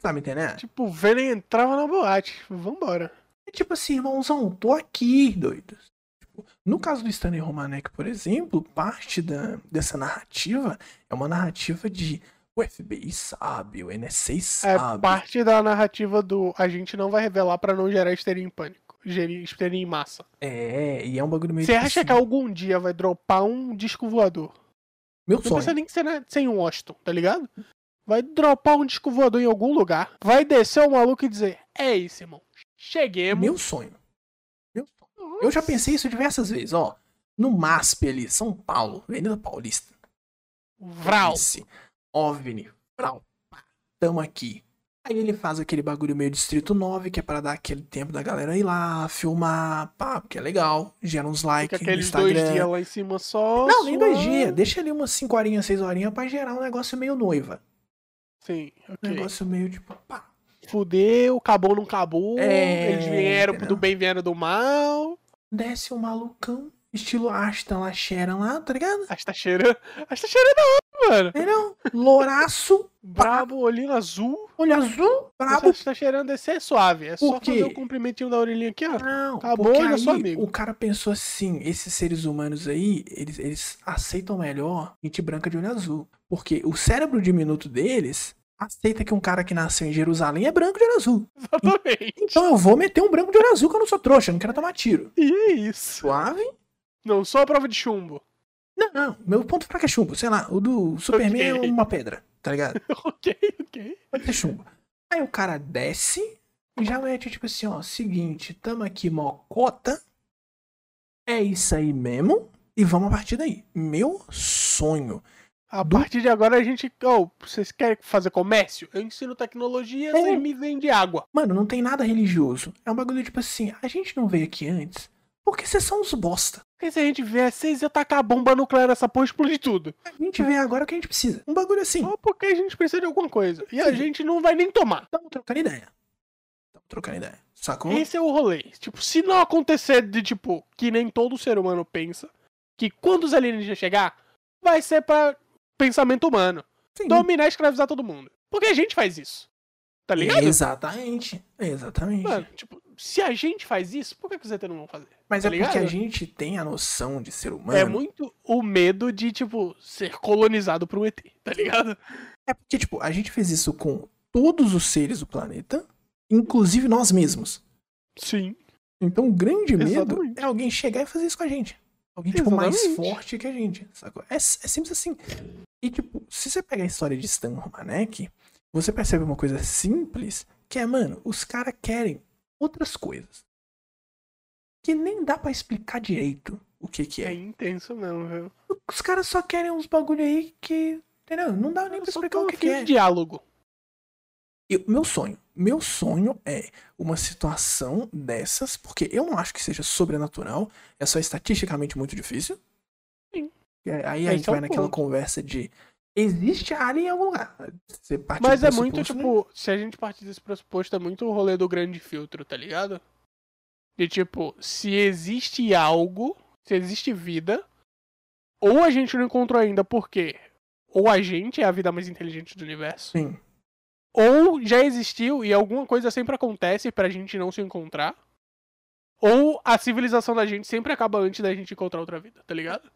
Tá me entendendo? Tipo, o Venom entrava na boate. Vambora. É tipo assim, irmãozão, tô aqui, doido. Tipo, no caso do Stanley Romanek, por exemplo, parte da, dessa narrativa é uma narrativa de o FBI sabe, o NSA É sabe. parte da narrativa do a gente não vai revelar pra não gerar histeria em pânico. Gerir histeria em massa. É, e é um bagulho meio Você acha assim, que algum dia vai dropar um disco voador? Meu Não precisa sonho. nem que ser na- sem um Washington, tá ligado? Vai dropar um disco voador em algum lugar. Vai descer o maluco e dizer: É isso, irmão. Cheguemos. Meu sonho. Meu sonho. Eu já pensei isso diversas vezes, ó. No MASP ali, São Paulo, Avenida Paulista. Vral. OVNI. Vral. pá, Tamo aqui. Aí ele faz aquele bagulho meio Distrito 9, que é pra dar aquele tempo da galera ir lá, filmar, pá, porque é legal. Gera uns likes no aqueles dois Instagram. dias lá em cima só. Não, nem dois dias. Deixa ali umas 5 horinhas, 6 horinhas pra gerar um negócio meio noiva. Sim, Um ok. negócio meio tipo, pá. Fudeu, acabou, não acabou. É, Eles vieram entendeu? do bem, vieram do mal. Desce um malucão, estilo Ashton lá, Sharon lá, tá ligado? Tá cheirando. Acho que tá cheirando da hora, mano. Entendeu? Louraço, Brabo, olhinho azul. olho azul, brabo. Você tá cheirando desse é suave. É só fazer o comprimentinho da orelhinha aqui, ó. Não, Acabou, porque aí sou amigo. o cara pensou assim, esses seres humanos aí, eles, eles aceitam melhor gente branca de olho azul. Porque o cérebro diminuto deles aceita que um cara que nasceu em Jerusalém é branco de olho azul. Exatamente. Então eu vou meter um branco de olho azul que eu não sou trouxa, eu não quero tomar tiro. E é isso. Suave? Não, só a prova de chumbo. Não, não, meu ponto fraco é chumbo, sei lá, o do Superman é Ok. uma pedra, tá ligado? ok, ok. Pode ser chumbo. Aí o cara desce e já mete tipo assim, ó, seguinte, tamo aqui mocota. É isso aí mesmo. E vamos a partir daí. Meu sonho A Do- partir de agora a gente. Oh, vocês querem fazer comércio? Eu ensino tecnologia, É. me vendem água. Mano, não tem nada religioso. É um bagulho tipo assim, a gente não veio aqui antes porque vocês são uns bosta. Porque se a gente vier, vocês iam tacar a bomba nuclear nessa porra e explodir tudo. A gente vem agora o que a gente precisa. Um bagulho assim. Só porque a gente precisa de alguma coisa. E a Sim. gente não vai nem tomar. Estamos trocando ideia. Estamos trocando ideia. Sacou? Esse é o rolê. Tipo, se não acontecer de, tipo, que nem todo ser humano pensa, que quando os alienígenas chegar, vai ser pra pensamento humano. Sim. Dominar e escravizar todo mundo. Porque a gente faz isso. Tá ligado? Exatamente. Exatamente. Mano, tipo, se a gente faz isso, por que, que os ET não vão fazer? Mas tá é porque a ligado? gente tem a noção de ser humano. É muito o medo de, tipo, ser colonizado por um ET, tá ligado? É porque, tipo, a gente fez isso com todos os seres do planeta, inclusive nós mesmos. Sim. Então o grande medo Exatamente. é alguém chegar e fazer isso com a gente. Alguém, tipo, mais Exatamente. forte que a gente, sacou? É, é simples assim. E, tipo, se você pegar a história de Stan Romanek, você percebe uma coisa simples, que é, mano, os caras querem outras coisas. Que nem dá pra explicar direito o que que É é. intenso mesmo, viu? Os caras só querem uns bagulho aí que, entendeu? Não dá nem pra explicar o que, que é. diálogo. Eu- meu sonho. Meu sonho é uma situação dessas, porque eu não acho que seja sobrenatural, é só estatisticamente muito difícil. Sim. Aí a gente é vai naquela ponto. conversa de existe alien em algum lugar. Mas é muito, pressuposto, né? tipo, se a gente partir desse pressuposto, é muito o rolê do grande filtro, tá ligado? De tipo, se existe algo, se existe vida, ou a gente não encontrou ainda porque ou a gente é a vida mais inteligente do universo, Sim. ou já existiu e alguma coisa sempre acontece pra gente não se encontrar, ou a civilização da gente sempre acaba antes da gente encontrar outra vida, tá ligado?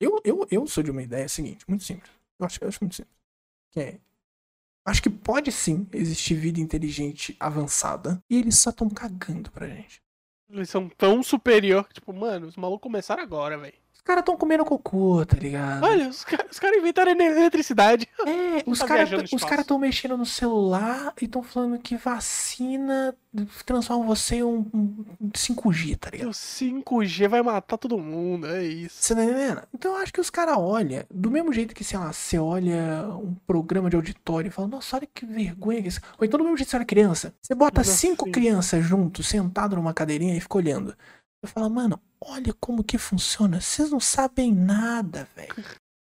Eu, eu, eu sou de uma ideia seguinte, muito simples. Eu acho, eu acho muito simples. Que é. Acho que pode sim existir vida inteligente avançada e eles só estão cagando pra gente. Eles são tão superior que, tipo, mano, os malucos começaram agora, velho. Os caras estão comendo cocô, tá ligado? Olha, os caras os caras inventaram ele- eletricidade. É, os tá caras cara estão mexendo no celular e estão falando que vacina transforma você em um, um 5G, tá ligado? o 5G vai matar todo mundo, é isso. Você tá entendendo? Então eu acho que os caras olham, do mesmo jeito que, sei lá, você olha um programa de auditório e fala, nossa, olha que vergonha que isso. Ou então do mesmo jeito que você olha criança, você bota cinco crianças juntos, sentado numa cadeirinha e fica olhando. Eu falo, mano, olha como que funciona. Vocês não sabem nada, velho.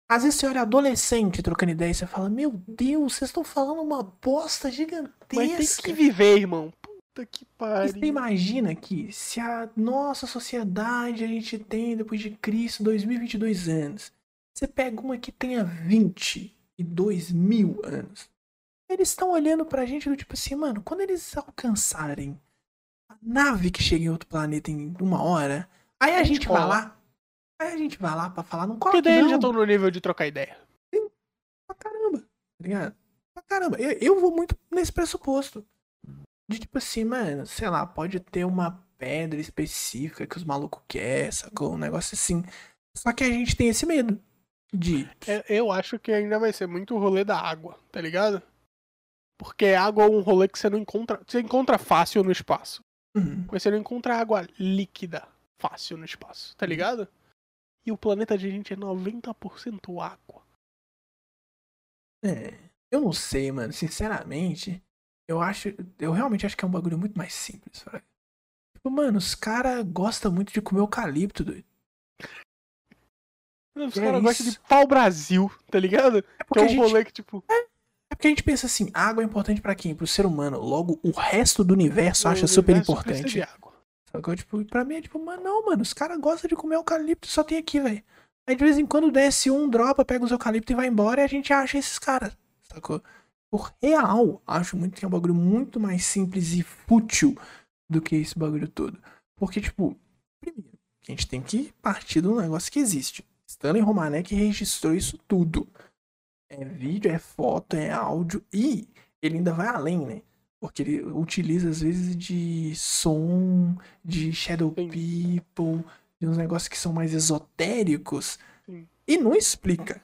Às vezes você olha adolescente trocando ideia e você fala, meu Deus, vocês estão falando uma bosta gigantesca. Mas tem que viver, irmão. Puta que E Você pariu. imagina que se a nossa sociedade a gente tem depois de Cristo 2022 anos, você pega uma que tenha 22 mil anos, eles estão olhando pra gente do tipo assim, mano, quando eles alcançarem a nave que chega em outro planeta em uma hora, aí a, gente gente vai lá, aí a gente vai lá pra falar, não cola Porque daí eles já estão no nível de trocar ideia. pra caramba, tá ligado? Pra caramba. Eu, eu vou muito nesse pressuposto. De tipo assim, mano, sei lá, pode ter uma pedra específica que os malucos querem, sacou? Um negócio assim. Só que a gente tem esse medo de. É, Eu acho que ainda vai ser muito o rolê da água, tá ligado? Porque água é um rolê que você não encontra. Você encontra fácil no espaço. Hum, Mas você não encontra água líquida fácil no espaço, tá ligado? E o planeta de gente é 90% água. é. Eu não sei, mano. Sinceramente, eu acho. Eu realmente acho que é um bagulho muito mais simples, fraga. Tipo, mano, os caras gostam muito de comer eucalipto, doido. Os É caras gostam de pau Brasil, tá ligado? É Que porque é a um gente. rolê que, tipo. É porque a gente pensa assim, água é importante pra quem? Pro ser humano. Logo, o resto do universo o acha super universo precisa importante. de água. Sacou? Tipo, pra mim é tipo, mano, não, mano, os caras gostam de comer eucalipto, só tem aqui, velho. Aí de vez em quando desce um, dropa, pega os eucaliptos e vai embora e a gente acha esses caras, sacou? Por real, acho muito que é um bagulho muito mais simples e fútil do que esse bagulho todo. Porque, tipo, primeiro, a gente tem que partir do negócio que existe. Stanley Romanek registrou isso tudo. É vídeo, é foto, é áudio e ele ainda vai além, né? Porque ele utiliza às vezes de som, de shadow Sim. people, de uns negócios que são mais esotéricos. Sim. E não explica.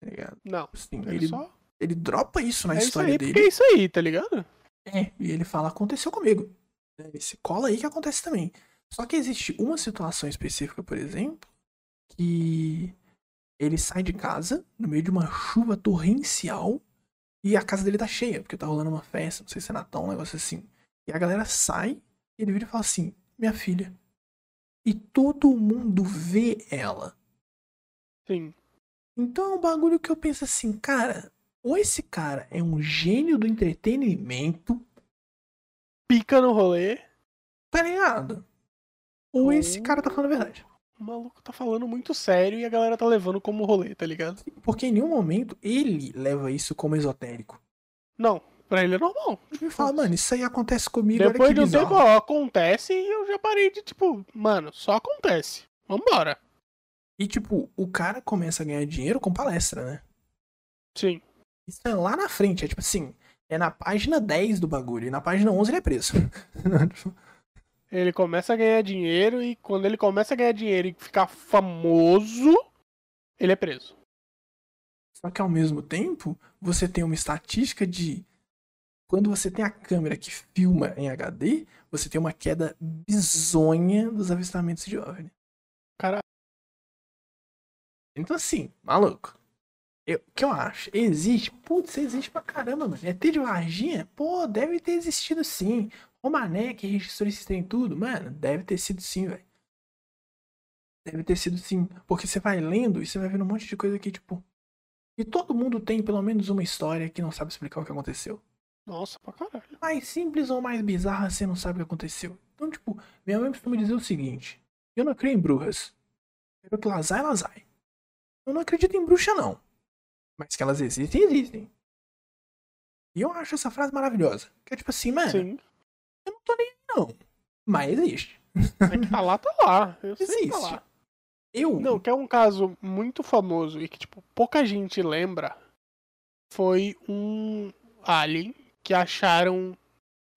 Tá ligado? Não. Assim, Ele, ele, só. ele dropa isso na É isso história aí, dele. é isso aí, tá ligado? É, e ele fala, aconteceu comigo. Né, Esse cola aí que acontece também. Só que existe uma situação específica, por exemplo, que Ele sai de casa no meio de uma chuva torrencial e a casa dele tá cheia, porque tá rolando uma festa, não sei se é Natal, um negócio assim. E a galera sai e ele vira e fala assim: Minha filha. E todo mundo vê ela. Sim. Então é um bagulho que eu penso assim, cara, ou esse cara é um gênio do entretenimento, Pica no rolê. tá ligado? Ou esse cara tá falando a verdade. O maluco tá falando muito sério e a galera tá levando como rolê, tá ligado? Porque em nenhum momento ele leva isso como esotérico. Não, pra ele é normal. Ele fala, mano, isso aí acontece comigo, Depois de um tempo, ó, acontece e eu já parei de, tipo, mano, só acontece. Vambora. E tipo, o cara começa a ganhar dinheiro com palestra, né? Sim. Isso é lá na frente, é tipo assim, é na página 10 do bagulho, e na página 11 ele é preso. Ele começa a ganhar dinheiro e quando ele começa a ganhar dinheiro e ficar famoso, ele é preso. Só que ao mesmo tempo, você tem uma estatística de quando você tem a câmera que filma em HD, você tem uma queda bizonha dos avistamentos de OVNI. Cara, Então assim, maluco. Eu- O que eu acho? Existe? Putz, existe pra caramba, mano. ET de Varginha? Pô, deve ter existido sim. O Mané que registrou esse trem tudo, mano, deve ter sido sim, velho. Deve ter sido sim. Porque você vai lendo e você vai vendo um monte de coisa que, tipo. E todo mundo tem pelo menos uma história que não sabe explicar o que aconteceu. nossa, pra caralho. Mais simples ou mais bizarra, você não sabe o que aconteceu. Então, tipo, minha mãe costuma dizer o seguinte: Eu não creio em bruxas. Quero que elas vai. Eu não acredito em bruxa, não. Mas que elas existem, existem. E eu acho essa frase maravilhosa. Que é tipo assim, mano, Sim. Eu não tô nem não. Mas existe. É que tá lá, tá lá. Eu sei que tá Existe. lá. Eu. Não, que é um caso muito famoso e que, tipo, pouca gente lembra. Foi um alien que acharam.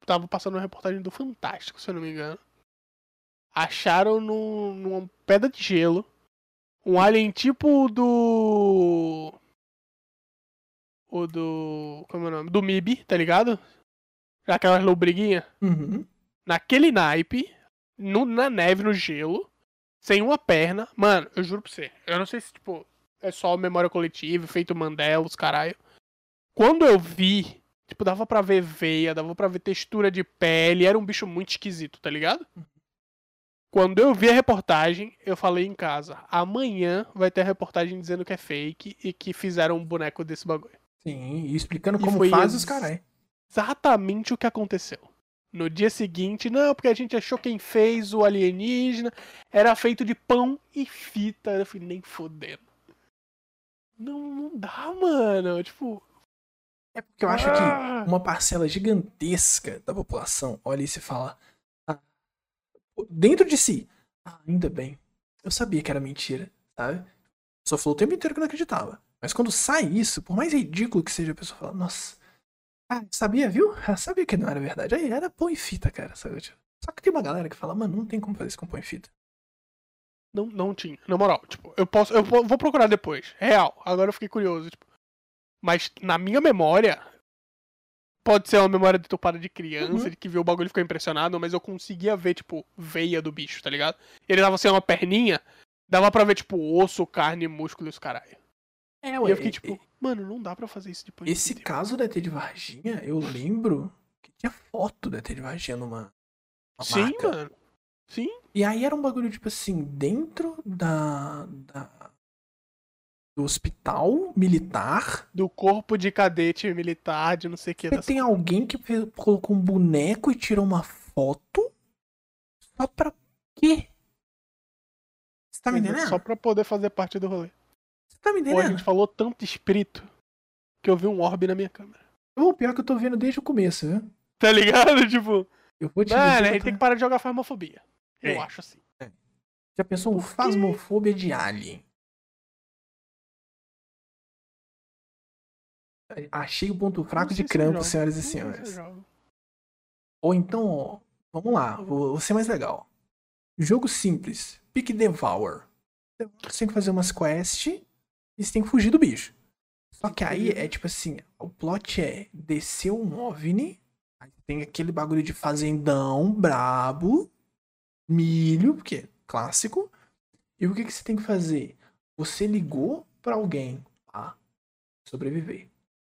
Tava passando uma reportagem do Fantástico, se eu não me engano. Acharam no, numa pedra de gelo. Um alien tipo do. O do. Como é o nome? Do MIB, tá ligado? Aquelas lobriguinhas. Uhum. Naquele naipe, no- na neve, no gelo, sem uma perna. Mano, eu juro pra você. Eu não sei se, tipo, é só memória coletiva, feito Mandela, os caralho. Quando eu vi, tipo, dava pra ver veia, dava pra ver textura de pele, era um bicho muito esquisito, tá ligado? Quando eu vi a reportagem, eu falei em casa, amanhã vai ter a reportagem dizendo que é fake e que fizeram um boneco desse bagulho. Sim, e explicando E como faz ex- os carai. Exatamente o que aconteceu. No dia seguinte, não, porque a gente achou quem fez o alienígena era feito de pão e fita. Eu falei, nem fodendo. Não, não dá, mano. Tipo. É porque eu acho que ah, uma parcela gigantesca da população olha isso e fala. "Ah, dentro de si, "Ah, ainda bem. Eu sabia que era mentira, sabe? Só falou o tempo inteiro que não acreditava. Mas quando sai isso, por mais ridículo que seja, a pessoa fala, nossa. Ah, sabia, viu? Ah, sabia que não era verdade. Aí era pão e fita, cara. sabe? Tipo, Só que tem uma galera que fala, mano, não tem como fazer isso com pão e fita. Não, não tinha. Na moral, tipo, eu posso. Eu vou vou procurar depois. Real. Agora eu fiquei curioso, tipo. Mas na minha memória. Pode ser uma memória deturpada de criança, Uhum. de que viu o bagulho e ficou impressionado, mas eu conseguia ver, tipo, veia do bicho, tá ligado? Ele dava assim uma perninha, dava pra ver, tipo, osso, carne, músculo e os caralho. É, E eu fiquei tipo, mano, não dá pra fazer isso depois. Esse caso da ET de Varginha, eu lembro que tinha foto da ET de Varginha numa. Sim, marca. mano. Sim. E aí era um bagulho, tipo assim, dentro da. da- do hospital militar. Do corpo de cadete militar, de não sei o que. Tem alguém que fez- colocou um boneco e tirou uma foto. Só pra quê? Você tá me entendendo? Só pra poder fazer parte do rolê. Você tá me Pô, a entendendo? gente falou tanto espírito que eu vi um orbe na minha câmera. O pior que eu tô vendo desde o começo, viu? Tá ligado? Tipo, Eu vou te mano, dizer. a gente tá? tem que parar de jogar farmofobia. Eu É. acho assim. Já pensou um fasmofobia de alien? Achei o ponto fraco de se eu crampo, senhoras e se eu senhores. jogo. Ou então, ó, vamos lá, vou, vou ser mais legal. Jogo simples, Pick Devour. Você tem que fazer umas quests e você tem que fugir do bicho. Só que aí é tipo assim, o plot é descer um OVNI, aí tem aquele bagulho de fazendão brabo, milho, porque é clássico. E o que, que você tem que fazer? Você ligou pra alguém lá sobreviver.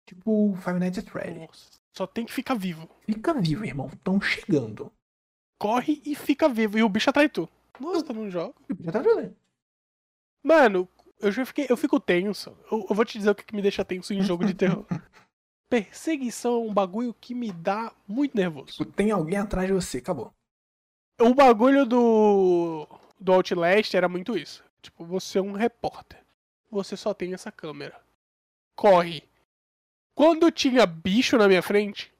Tipo Five Nights at Freddy. Só tem que ficar vivo. Fica vivo, irmão. Tão chegando. Corre e fica vivo. E o bicho atrai tu. Nossa, tu não joga. Já tá jogando. Mano, eu já fiquei. Eu fico tenso. Eu, eu vou te dizer o que, que me deixa tenso em jogo de terror. Perseguição é um bagulho que me dá muito nervoso. Tipo, Tem alguém atrás de você, acabou. O bagulho do. do Outlast era muito isso. Tipo, você é um repórter. Você só tem essa câmera. Corre. Quando tinha bicho na minha frente,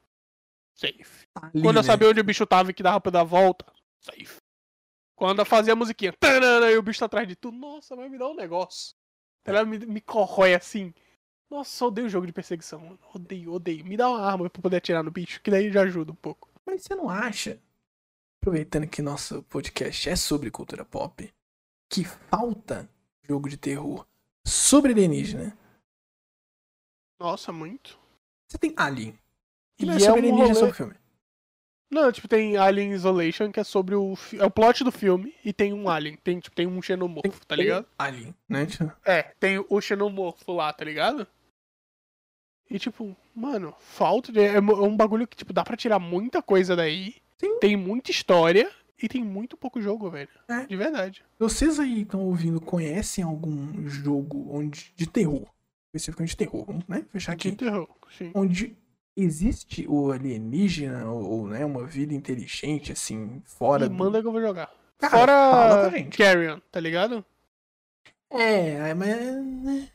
safe. Tá ali, Quando eu né? sabia onde o bicho tava e que dava pra dar a volta, safe. Quando fazia a musiquinha, tarana, e o bicho tá atrás de tu, nossa, vai me dar um negócio. Ela me, me corrói assim. Nossa, odeio jogo de perseguição. Odeio, odeio. Me dá uma arma pra poder atirar no bicho, que daí já ajuda um pouco. Mas você não acha, aproveitando que nosso podcast é sobre cultura pop, que falta jogo de terror sobre alienígena? Nossa, muito. Você tem Alien. Que E não é é sobre um alienígena, é rolê- sobre filme. Não, tipo, tem Alien Isolation, que é sobre o. É o plot do filme, e tem um Alien. Tem, tipo, tem um xenomorfo, tá ligado? Alien, né? É, tem o xenomorfo lá, tá ligado? E tipo, mano, falta de. É é um bagulho que, tipo, dá pra tirar muita coisa daí. Sim. Tem muita história e tem muito pouco jogo, velho. É. De verdade. Vocês aí que estão ouvindo, conhecem algum jogo onde de terror? Especificamente de terror, né? fechar De aqui. terror, sim. Onde existe o alienígena, ou, ou, né, uma vida inteligente, assim, fora E do... manda que eu vou jogar. Cara, Fora. Carrion, tá ligado? É, mas... né?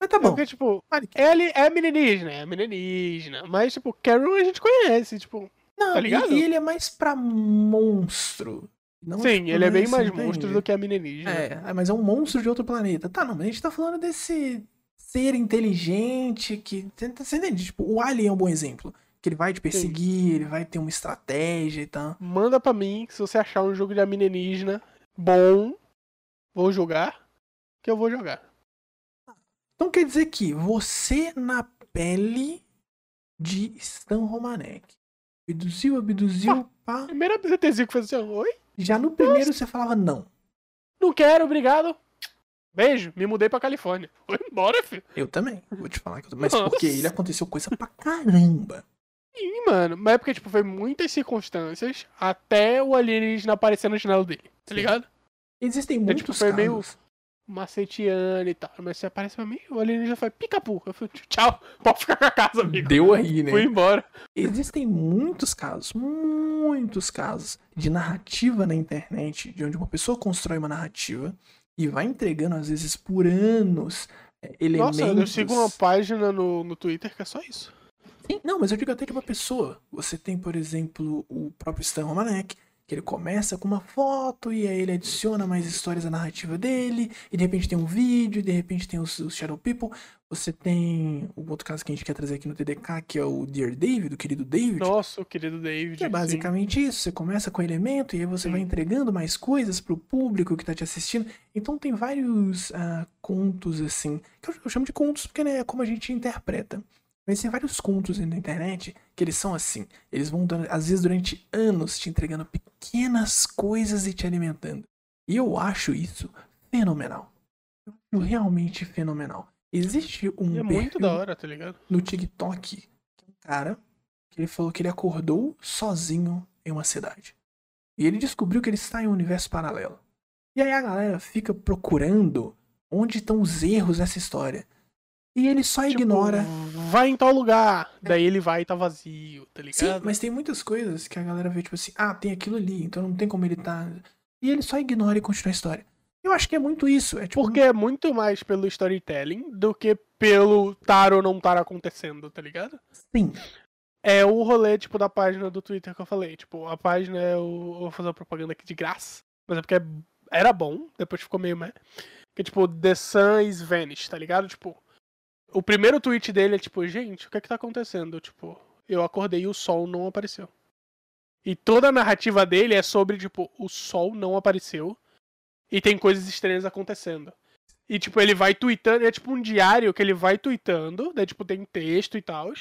Mas tá bom. Porque, tipo, que- é, é alienígena, é alienígena. Mas, tipo, Carrion a gente conhece, tipo. Não, tá ligado? E, ele é mais pra monstro. Não, sim, tipo, ele é bem mais entende? monstro do que a alienígena. É, é, mas é um monstro de outro planeta. Tá, não, mas a gente tá falando desse ser inteligente que. Você você entende? Tipo, o Alien é um bom exemplo. Que ele vai te perseguir, ele vai ter uma estratégia e tal. Manda pra mim, se você achar um jogo de alienígena bom, vou jogar, que eu vou jogar. Então quer dizer que você na pele de Stan Romanek. Abduziu, abduziu, pá. Primeira BTzinha que fez assim, oi? Já no primeiro você falava não. Não quero, obrigado. Beijo, me mudei pra Califórnia. Foi embora, filho. Eu também. Vou te falar que eu também. Mas Nossa. porque ele aconteceu coisa pra caramba. Sim, mano. Mas é porque, tipo, foi muitas circunstâncias até o alienígena aparecer na janela dele, tá ligado? Existem tipo, muitos foi casos. meio- Macetiano e tal. Mas você aparece pra mim, o alienígena foi pica-pu. Eu falei, tchau, pode ficar com a casa, amigo. Deu aí, né? Fui embora. Existem muitos casos, muitos casos de narrativa na internet, de onde uma pessoa constrói uma narrativa e vai entregando, às vezes, por anos, é, elementos. Nossa, eu sigo uma página no, no Twitter que é só isso. Sim, não, mas eu digo até de uma pessoa. Você tem, por exemplo, o próprio Stan Romanek, que ele começa com uma foto e aí ele adiciona mais histórias à narrativa dele, e de repente tem um vídeo, e de repente tem os, os Shadow People. Você tem o outro caso que a gente quer trazer aqui no TDK, que é o Dear David, o querido David. Nossa, o querido David. Que é sim. basicamente isso. Você começa com o elemento e aí você Sim. vai entregando mais coisas pro público que tá te assistindo. Então tem vários ah, contos assim. Que eu, eu chamo de contos porque né, é como a gente interpreta. Mas tem vários contos aí na internet que eles são assim. Eles vão, dando, às vezes, durante anos te entregando pequenas coisas e te alimentando. E eu acho isso fenomenal. Eu acho realmente fenomenal. Existe um E é muito da hora, tá ligado? no TikTok que é um cara que ele falou que ele acordou sozinho em uma cidade. E ele descobriu que ele está em um universo paralelo. E aí a galera fica procurando onde estão os erros dessa história. E ele só Tipo, ignora. Vai em tal lugar. Daí ele vai e tá vazio, tá Sim, ligado? mas tem muitas coisas que a galera vê, tipo assim, ah, tem aquilo ali, então não tem como ele tá. E ele só ignora e continua a história. Eu acho que é muito isso. É tipo. Porque é muito mais pelo storytelling do que pelo tar ou não estar acontecendo, tá ligado? Sim. É o rolê, tipo, da página do Twitter que eu falei. Tipo, a página é o. eu Vou fazer uma propaganda aqui de graça. Mas é porque é- era bom, depois ficou meio. Que tipo, The Sun is Vanished, tá ligado? Tipo, o primeiro tweet dele é tipo, gente, o que é que tá acontecendo? Tipo, eu acordei e o sol não apareceu. E toda a narrativa dele é sobre, tipo, o sol não apareceu e tem coisas estranhas acontecendo. E, tipo, ele vai tweetando, é tipo um diário que ele vai tweetando, daí, tipo, tem texto e tal.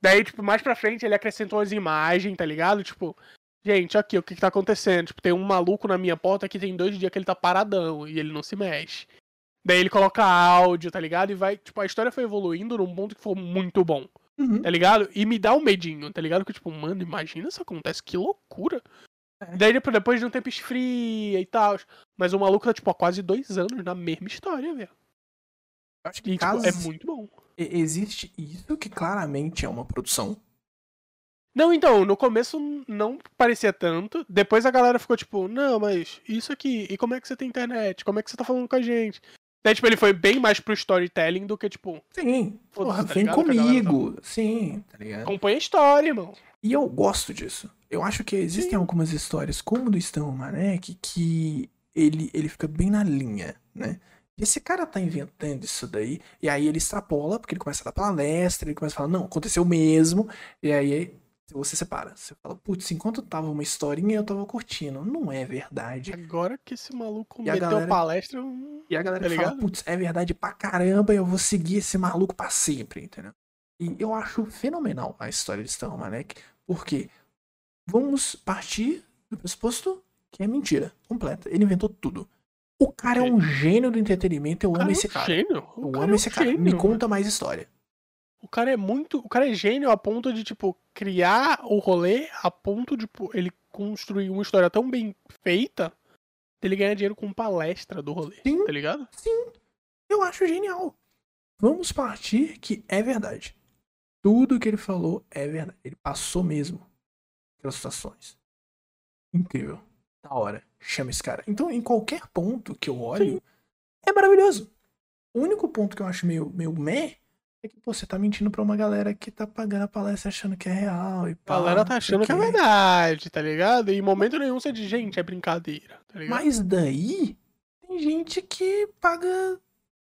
Daí, tipo, mais pra frente ele acrescentou as imagens, tá ligado? Tipo, gente, aqui, o que que tá acontecendo? Tipo, tem um maluco na minha porta que tem dois dias que ele tá paradão e ele não se mexe. Daí ele coloca áudio, tá ligado? E vai, tipo, a história foi evoluindo num ponto que foi muito bom, Uhum. tá ligado? E me dá um medinho, tá ligado? Que tipo, mano, imagina isso acontece, que loucura. É. Daí depois, depois de um tempo esfria e tal. Mas o maluco tá, tipo, há quase dois anos na mesma história, velho. Acho E, que tipo, casos- é muito bom. e- existe isso que claramente é uma produção. Não, então, no começo não parecia tanto. Depois a galera ficou tipo, não, mas isso aqui, e como é que você tem internet? Como é que você tá falando com a gente? Daí, tipo, ele foi bem mais pro storytelling do que, tipo, Sim, porra, tá vem ligado? Comigo. Sim, tá ligado? acompanha a história, irmão. E eu gosto disso. Eu acho que existem Sim. algumas histórias, como do Stan Manek, que ele, ele fica bem na linha, né? E esse cara tá inventando isso daí, e aí ele extrapola, porque ele começa a dar palestra, ele começa a falar, não, aconteceu mesmo, e aí você separa. Você fala, putz, enquanto tava uma historinha, eu tava curtindo. Não é verdade. Agora que esse maluco E meteu galera- palestra. eu- E a galera Tá fala, putz, é verdade pra caramba, eu vou seguir esse maluco pra sempre, entendeu? E eu acho fenomenal a história de Stan Manek, porque vamos partir do pressuposto que é mentira completa. Ele inventou tudo. O cara é um gênio do entretenimento, eu amo é esse cara. gênio. O Eu amo é esse cara. Me conta mais história. O cara é muito. O cara é gênio a ponto de, tipo, criar o rolê a ponto de, tipo, ele construir uma história tão bem feita dele ganhar dinheiro com palestra do rolê. Sim. Tá ligado? Sim, eu acho genial. Vamos partir que é verdade. Tudo que ele falou é verdade. Ele passou mesmo pelas situações. Incrível. Da hora. Chama esse cara. Então, em qualquer ponto que eu olho, Sim. é maravilhoso. O único ponto que eu acho meio, meio meh é que, pô, você tá mentindo pra uma galera que tá pagando a palestra achando que é real e A pá, galera tá achando que é quê. verdade, tá ligado? E em momento nenhum você diz, gente, é brincadeira, tá ligado? Mas daí tem gente que paga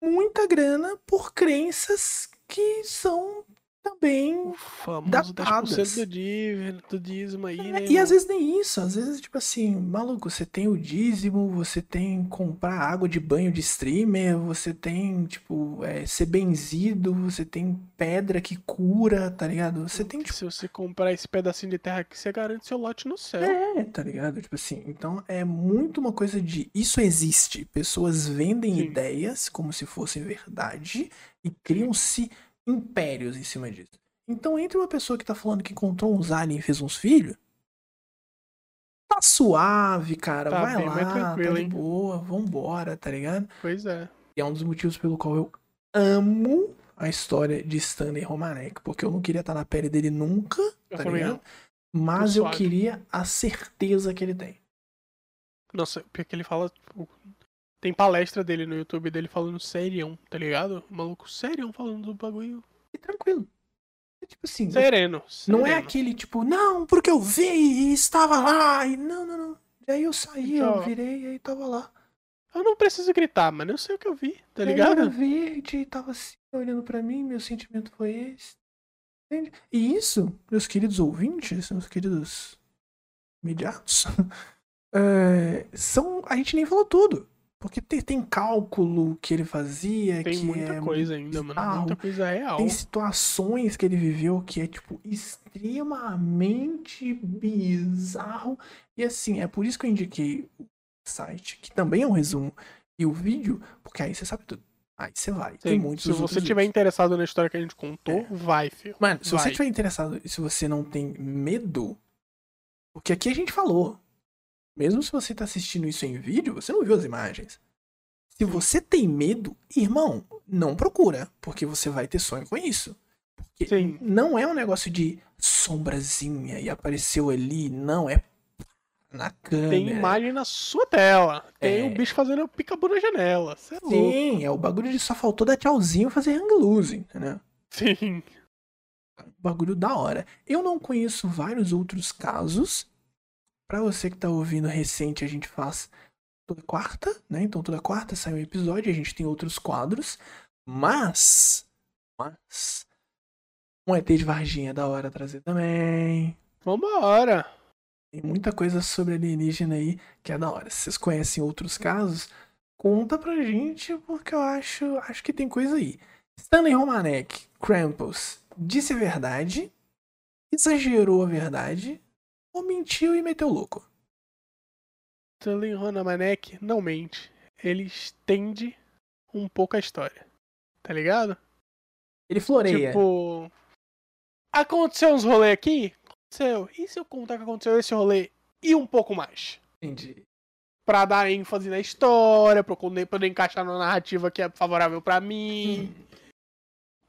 muita grana por crenças que são também. O famoso Datadas. 10% do, dízimo, do dízimo aí, né? e irmão? às vezes nem isso, às vezes, tipo assim, maluco, você tem o dízimo, você tem comprar água de banho de streamer, você tem, tipo, é, ser benzido, você tem pedra que cura, tá ligado? Você tem, tipo. Se você comprar esse pedacinho de terra aqui, você garante seu lote no céu. É, tá ligado? Tipo assim, então é muito uma coisa de isso existe. Pessoas vendem Sim. ideias como se fossem verdade e criam-se impérios em cima disso. Então, entre uma pessoa que tá falando que encontrou uns aliens e fez uns filhos, tá suave, cara. Tá vai bem lá, tranquilo, tá de hein? boa, vambora, tá ligado? Pois é. E é um dos motivos pelo qual eu amo a história de Stanley Romanek, porque eu não queria estar na pele dele nunca, Eu tá ligado? não. Mas Tô eu suave. queria a certeza que ele tem. Nossa, porque ele fala. tipo, Tem palestra dele no YouTube dele falando serião, tá ligado? O maluco serião falando do bagulho. E tranquilo. É tipo assim, Sereno. não é sereno. aquele tipo, não, porque eu vi e estava lá. E não, não, não. E aí eu saí, eu Então- virei e aí tava lá. Eu não preciso gritar, mano. Eu sei o que eu vi, tá E ligado? Era verde e tava assim, olhando pra mim, meu sentimento foi esse. Entende? E isso, meus queridos ouvintes, meus queridos imediatos, é, são. A gente nem falou tudo. Porque tem, tem cálculo que ele fazia, Tem que muita é coisa ainda, mano. Muita coisa real. Tem situações que ele viveu que é, tipo, extremamente bizarro. E assim, é por isso que eu indiquei o site, que também é um resumo, e o vídeo, porque aí você sabe tudo. Aí você vai. Tem Sim, muitos Se você tiver vídeos. interessado na história que a gente contou, É. vai, filho. Mano, se você vai. estiver interessado e se você não tem medo, porque aqui a gente falou. Mesmo se você tá assistindo isso em vídeo, você não viu as imagens. Se você tem medo, irmão, não procura, porque você vai ter sonho com isso. Porque Sim. não é um negócio de sombrazinha e apareceu ali, não, é na câmera. Tem imagem na sua tela. Tem É. o bicho fazendo picabu na janela. Você é louco. Sim, é o bagulho de só faltou dar tchauzinho e fazer hang loose, entendeu? Sim. bagulho da hora. Eu não conheço vários outros casos. Pra você que tá ouvindo recente, a gente faz toda quarta, né? Então toda quarta sai um episódio, a gente tem outros quadros. Mas. Mas. Um ET de Varginha é da hora trazer também. Vambora. Tem muita coisa sobre alienígena aí que é da hora. Se vocês conhecem outros casos, conta pra gente, porque eu acho, acho que tem coisa aí. Stanley Romanek, Krampus, disse a verdade, exagerou a verdade, ou mentiu e meteu louco. Stanley Ronamanek não mente. Ele estende um pouco a história. Tá ligado? Ele floreia. Tipo. Aconteceu uns rolês aqui? Aconteceu. E se eu contar que aconteceu esse rolê e um pouco mais? Entendi. Pra dar ênfase na história, pra poder encaixar na narrativa que é favorável pra mim.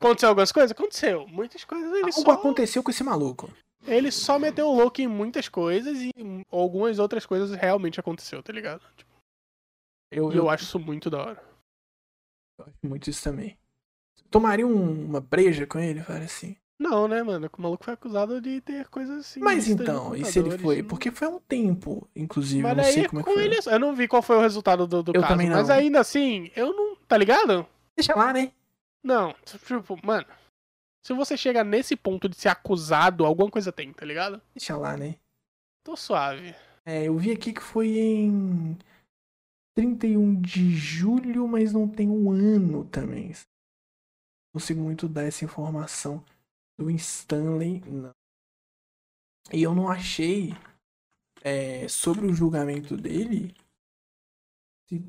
Aconteceu algumas coisas? Aconteceu. Muitas coisas ele Algo só. aconteceu com esse maluco. Ele só meteu o louco em muitas coisas e algumas outras coisas realmente aconteceu, tá ligado? Tipo, Eu, e eu acho isso muito da hora. eu acho muito isso também. Tomaria um- uma breja com ele, cara, assim. Não, né, mano? O maluco foi acusado de ter coisas assim. Mas então, e se ele foi? não- Porque foi há um tempo, inclusive. Mas eu não sei é como é que com foi. ele. Eu não vi qual foi o resultado do, do Eu caso. também Mas não. ainda assim, eu não. Tá ligado? Deixa lá, né? Não. Tipo, mano. Se você chega nesse ponto de ser acusado, alguma coisa tem, tá ligado? Deixa lá, né? Tô suave. É, eu vi aqui que foi em 31 de julho, mas não tem um ano também. Não consigo muito dar essa informação do Stanley, não. E eu não achei é, sobre o julgamento dele. Se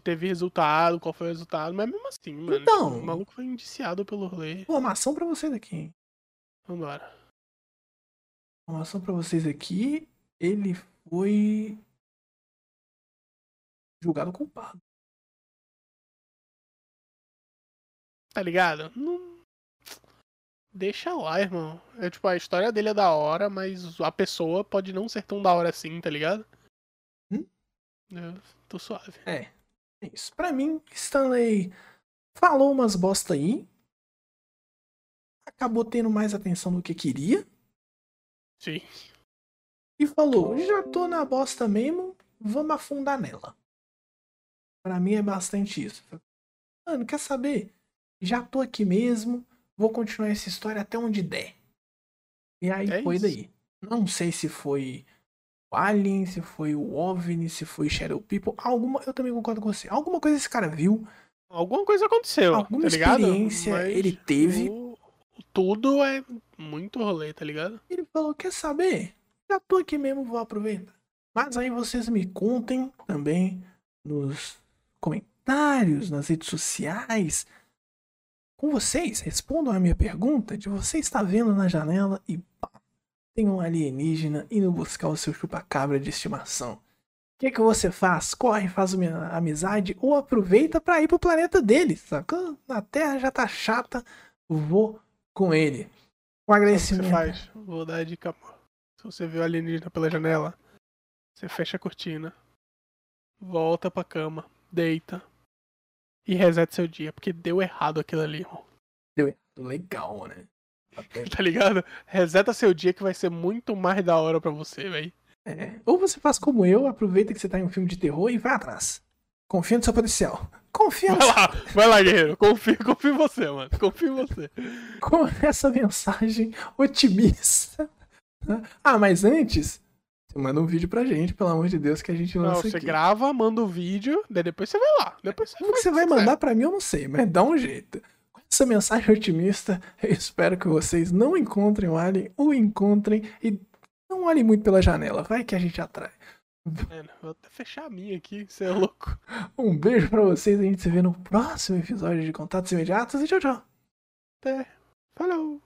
teve resultado, qual foi o resultado. Mas mesmo assim, mano. Então. tipo, o maluco foi indiciado pelo rolê. Informação pra vocês aqui? Vambora. Informação pra vocês aqui. Ele foi julgado culpado. Tá ligado? Não. Deixa lá, irmão. É tipo, a história dele é da hora, mas a pessoa pode não ser tão da hora assim, tá ligado? Hum? Eu tô suave. É. É isso. Pra mim, Stanley falou umas bosta aí. Acabou tendo mais atenção do que queria. Sim. E falou: já tô na bosta mesmo, vamos afundar nela. Pra mim é bastante isso. Mano, quer saber? Já tô aqui mesmo, vou continuar essa história até onde der. E aí É foi isso. daí. Não sei se foi Alien, se foi o OVNI, se foi Shadow People. Alguma, eu também concordo com você. Alguma coisa esse cara viu, Alguma coisa aconteceu. alguma tá experiência Mas ele teve. o- Tudo é muito rolê, tá ligado? Ele falou: quer saber? Já tô aqui mesmo, vou aproveitar. Mas aí vocês me contem também nos comentários, nas redes sociais. Com vocês, respondam a minha pergunta de você está vendo na janela e tem um alienígena indo buscar o seu chupacabra de estimação. O que, que você faz? Corre, faz uma amizade ou aproveita para ir pro planeta dele, sacou? Na Terra já tá chata, vou com ele. Um Sabe o que agradecimento. você faz? Vou dar a dica. Se você viu o alienígena pela janela, você fecha a cortina, volta pra cama, deita e reseta seu dia, porque deu errado aquilo ali, irmão. Legal, né? Tá ligado? Reseta seu dia que vai ser muito mais da hora pra você, velho. É. Ou você faz como eu, aproveita que você tá em um filme de terror e vai atrás. Confia no seu potencial. Confia no Vai lá, vai lá, guerreiro. Confio, confio em você, mano. Confio em você. com essa mensagem otimista. Ah, mas antes, você manda um vídeo pra gente, pelo amor de Deus, que a gente Não, lança você aqui. grava, manda o vídeo, daí depois você vai lá. Depois você Como que você vai quiser. mandar pra mim, eu não sei, mas dá um jeito. Essa mensagem otimista, eu espero que vocês não encontrem o Alien ou encontrem e não olhem muito pela janela. Vai que a gente atrai. Mano, vou até fechar a minha aqui, você é louco. Um beijo pra vocês, a gente se vê no próximo episódio de Contatos Imediatos e tchau, tchau. Até. Falou.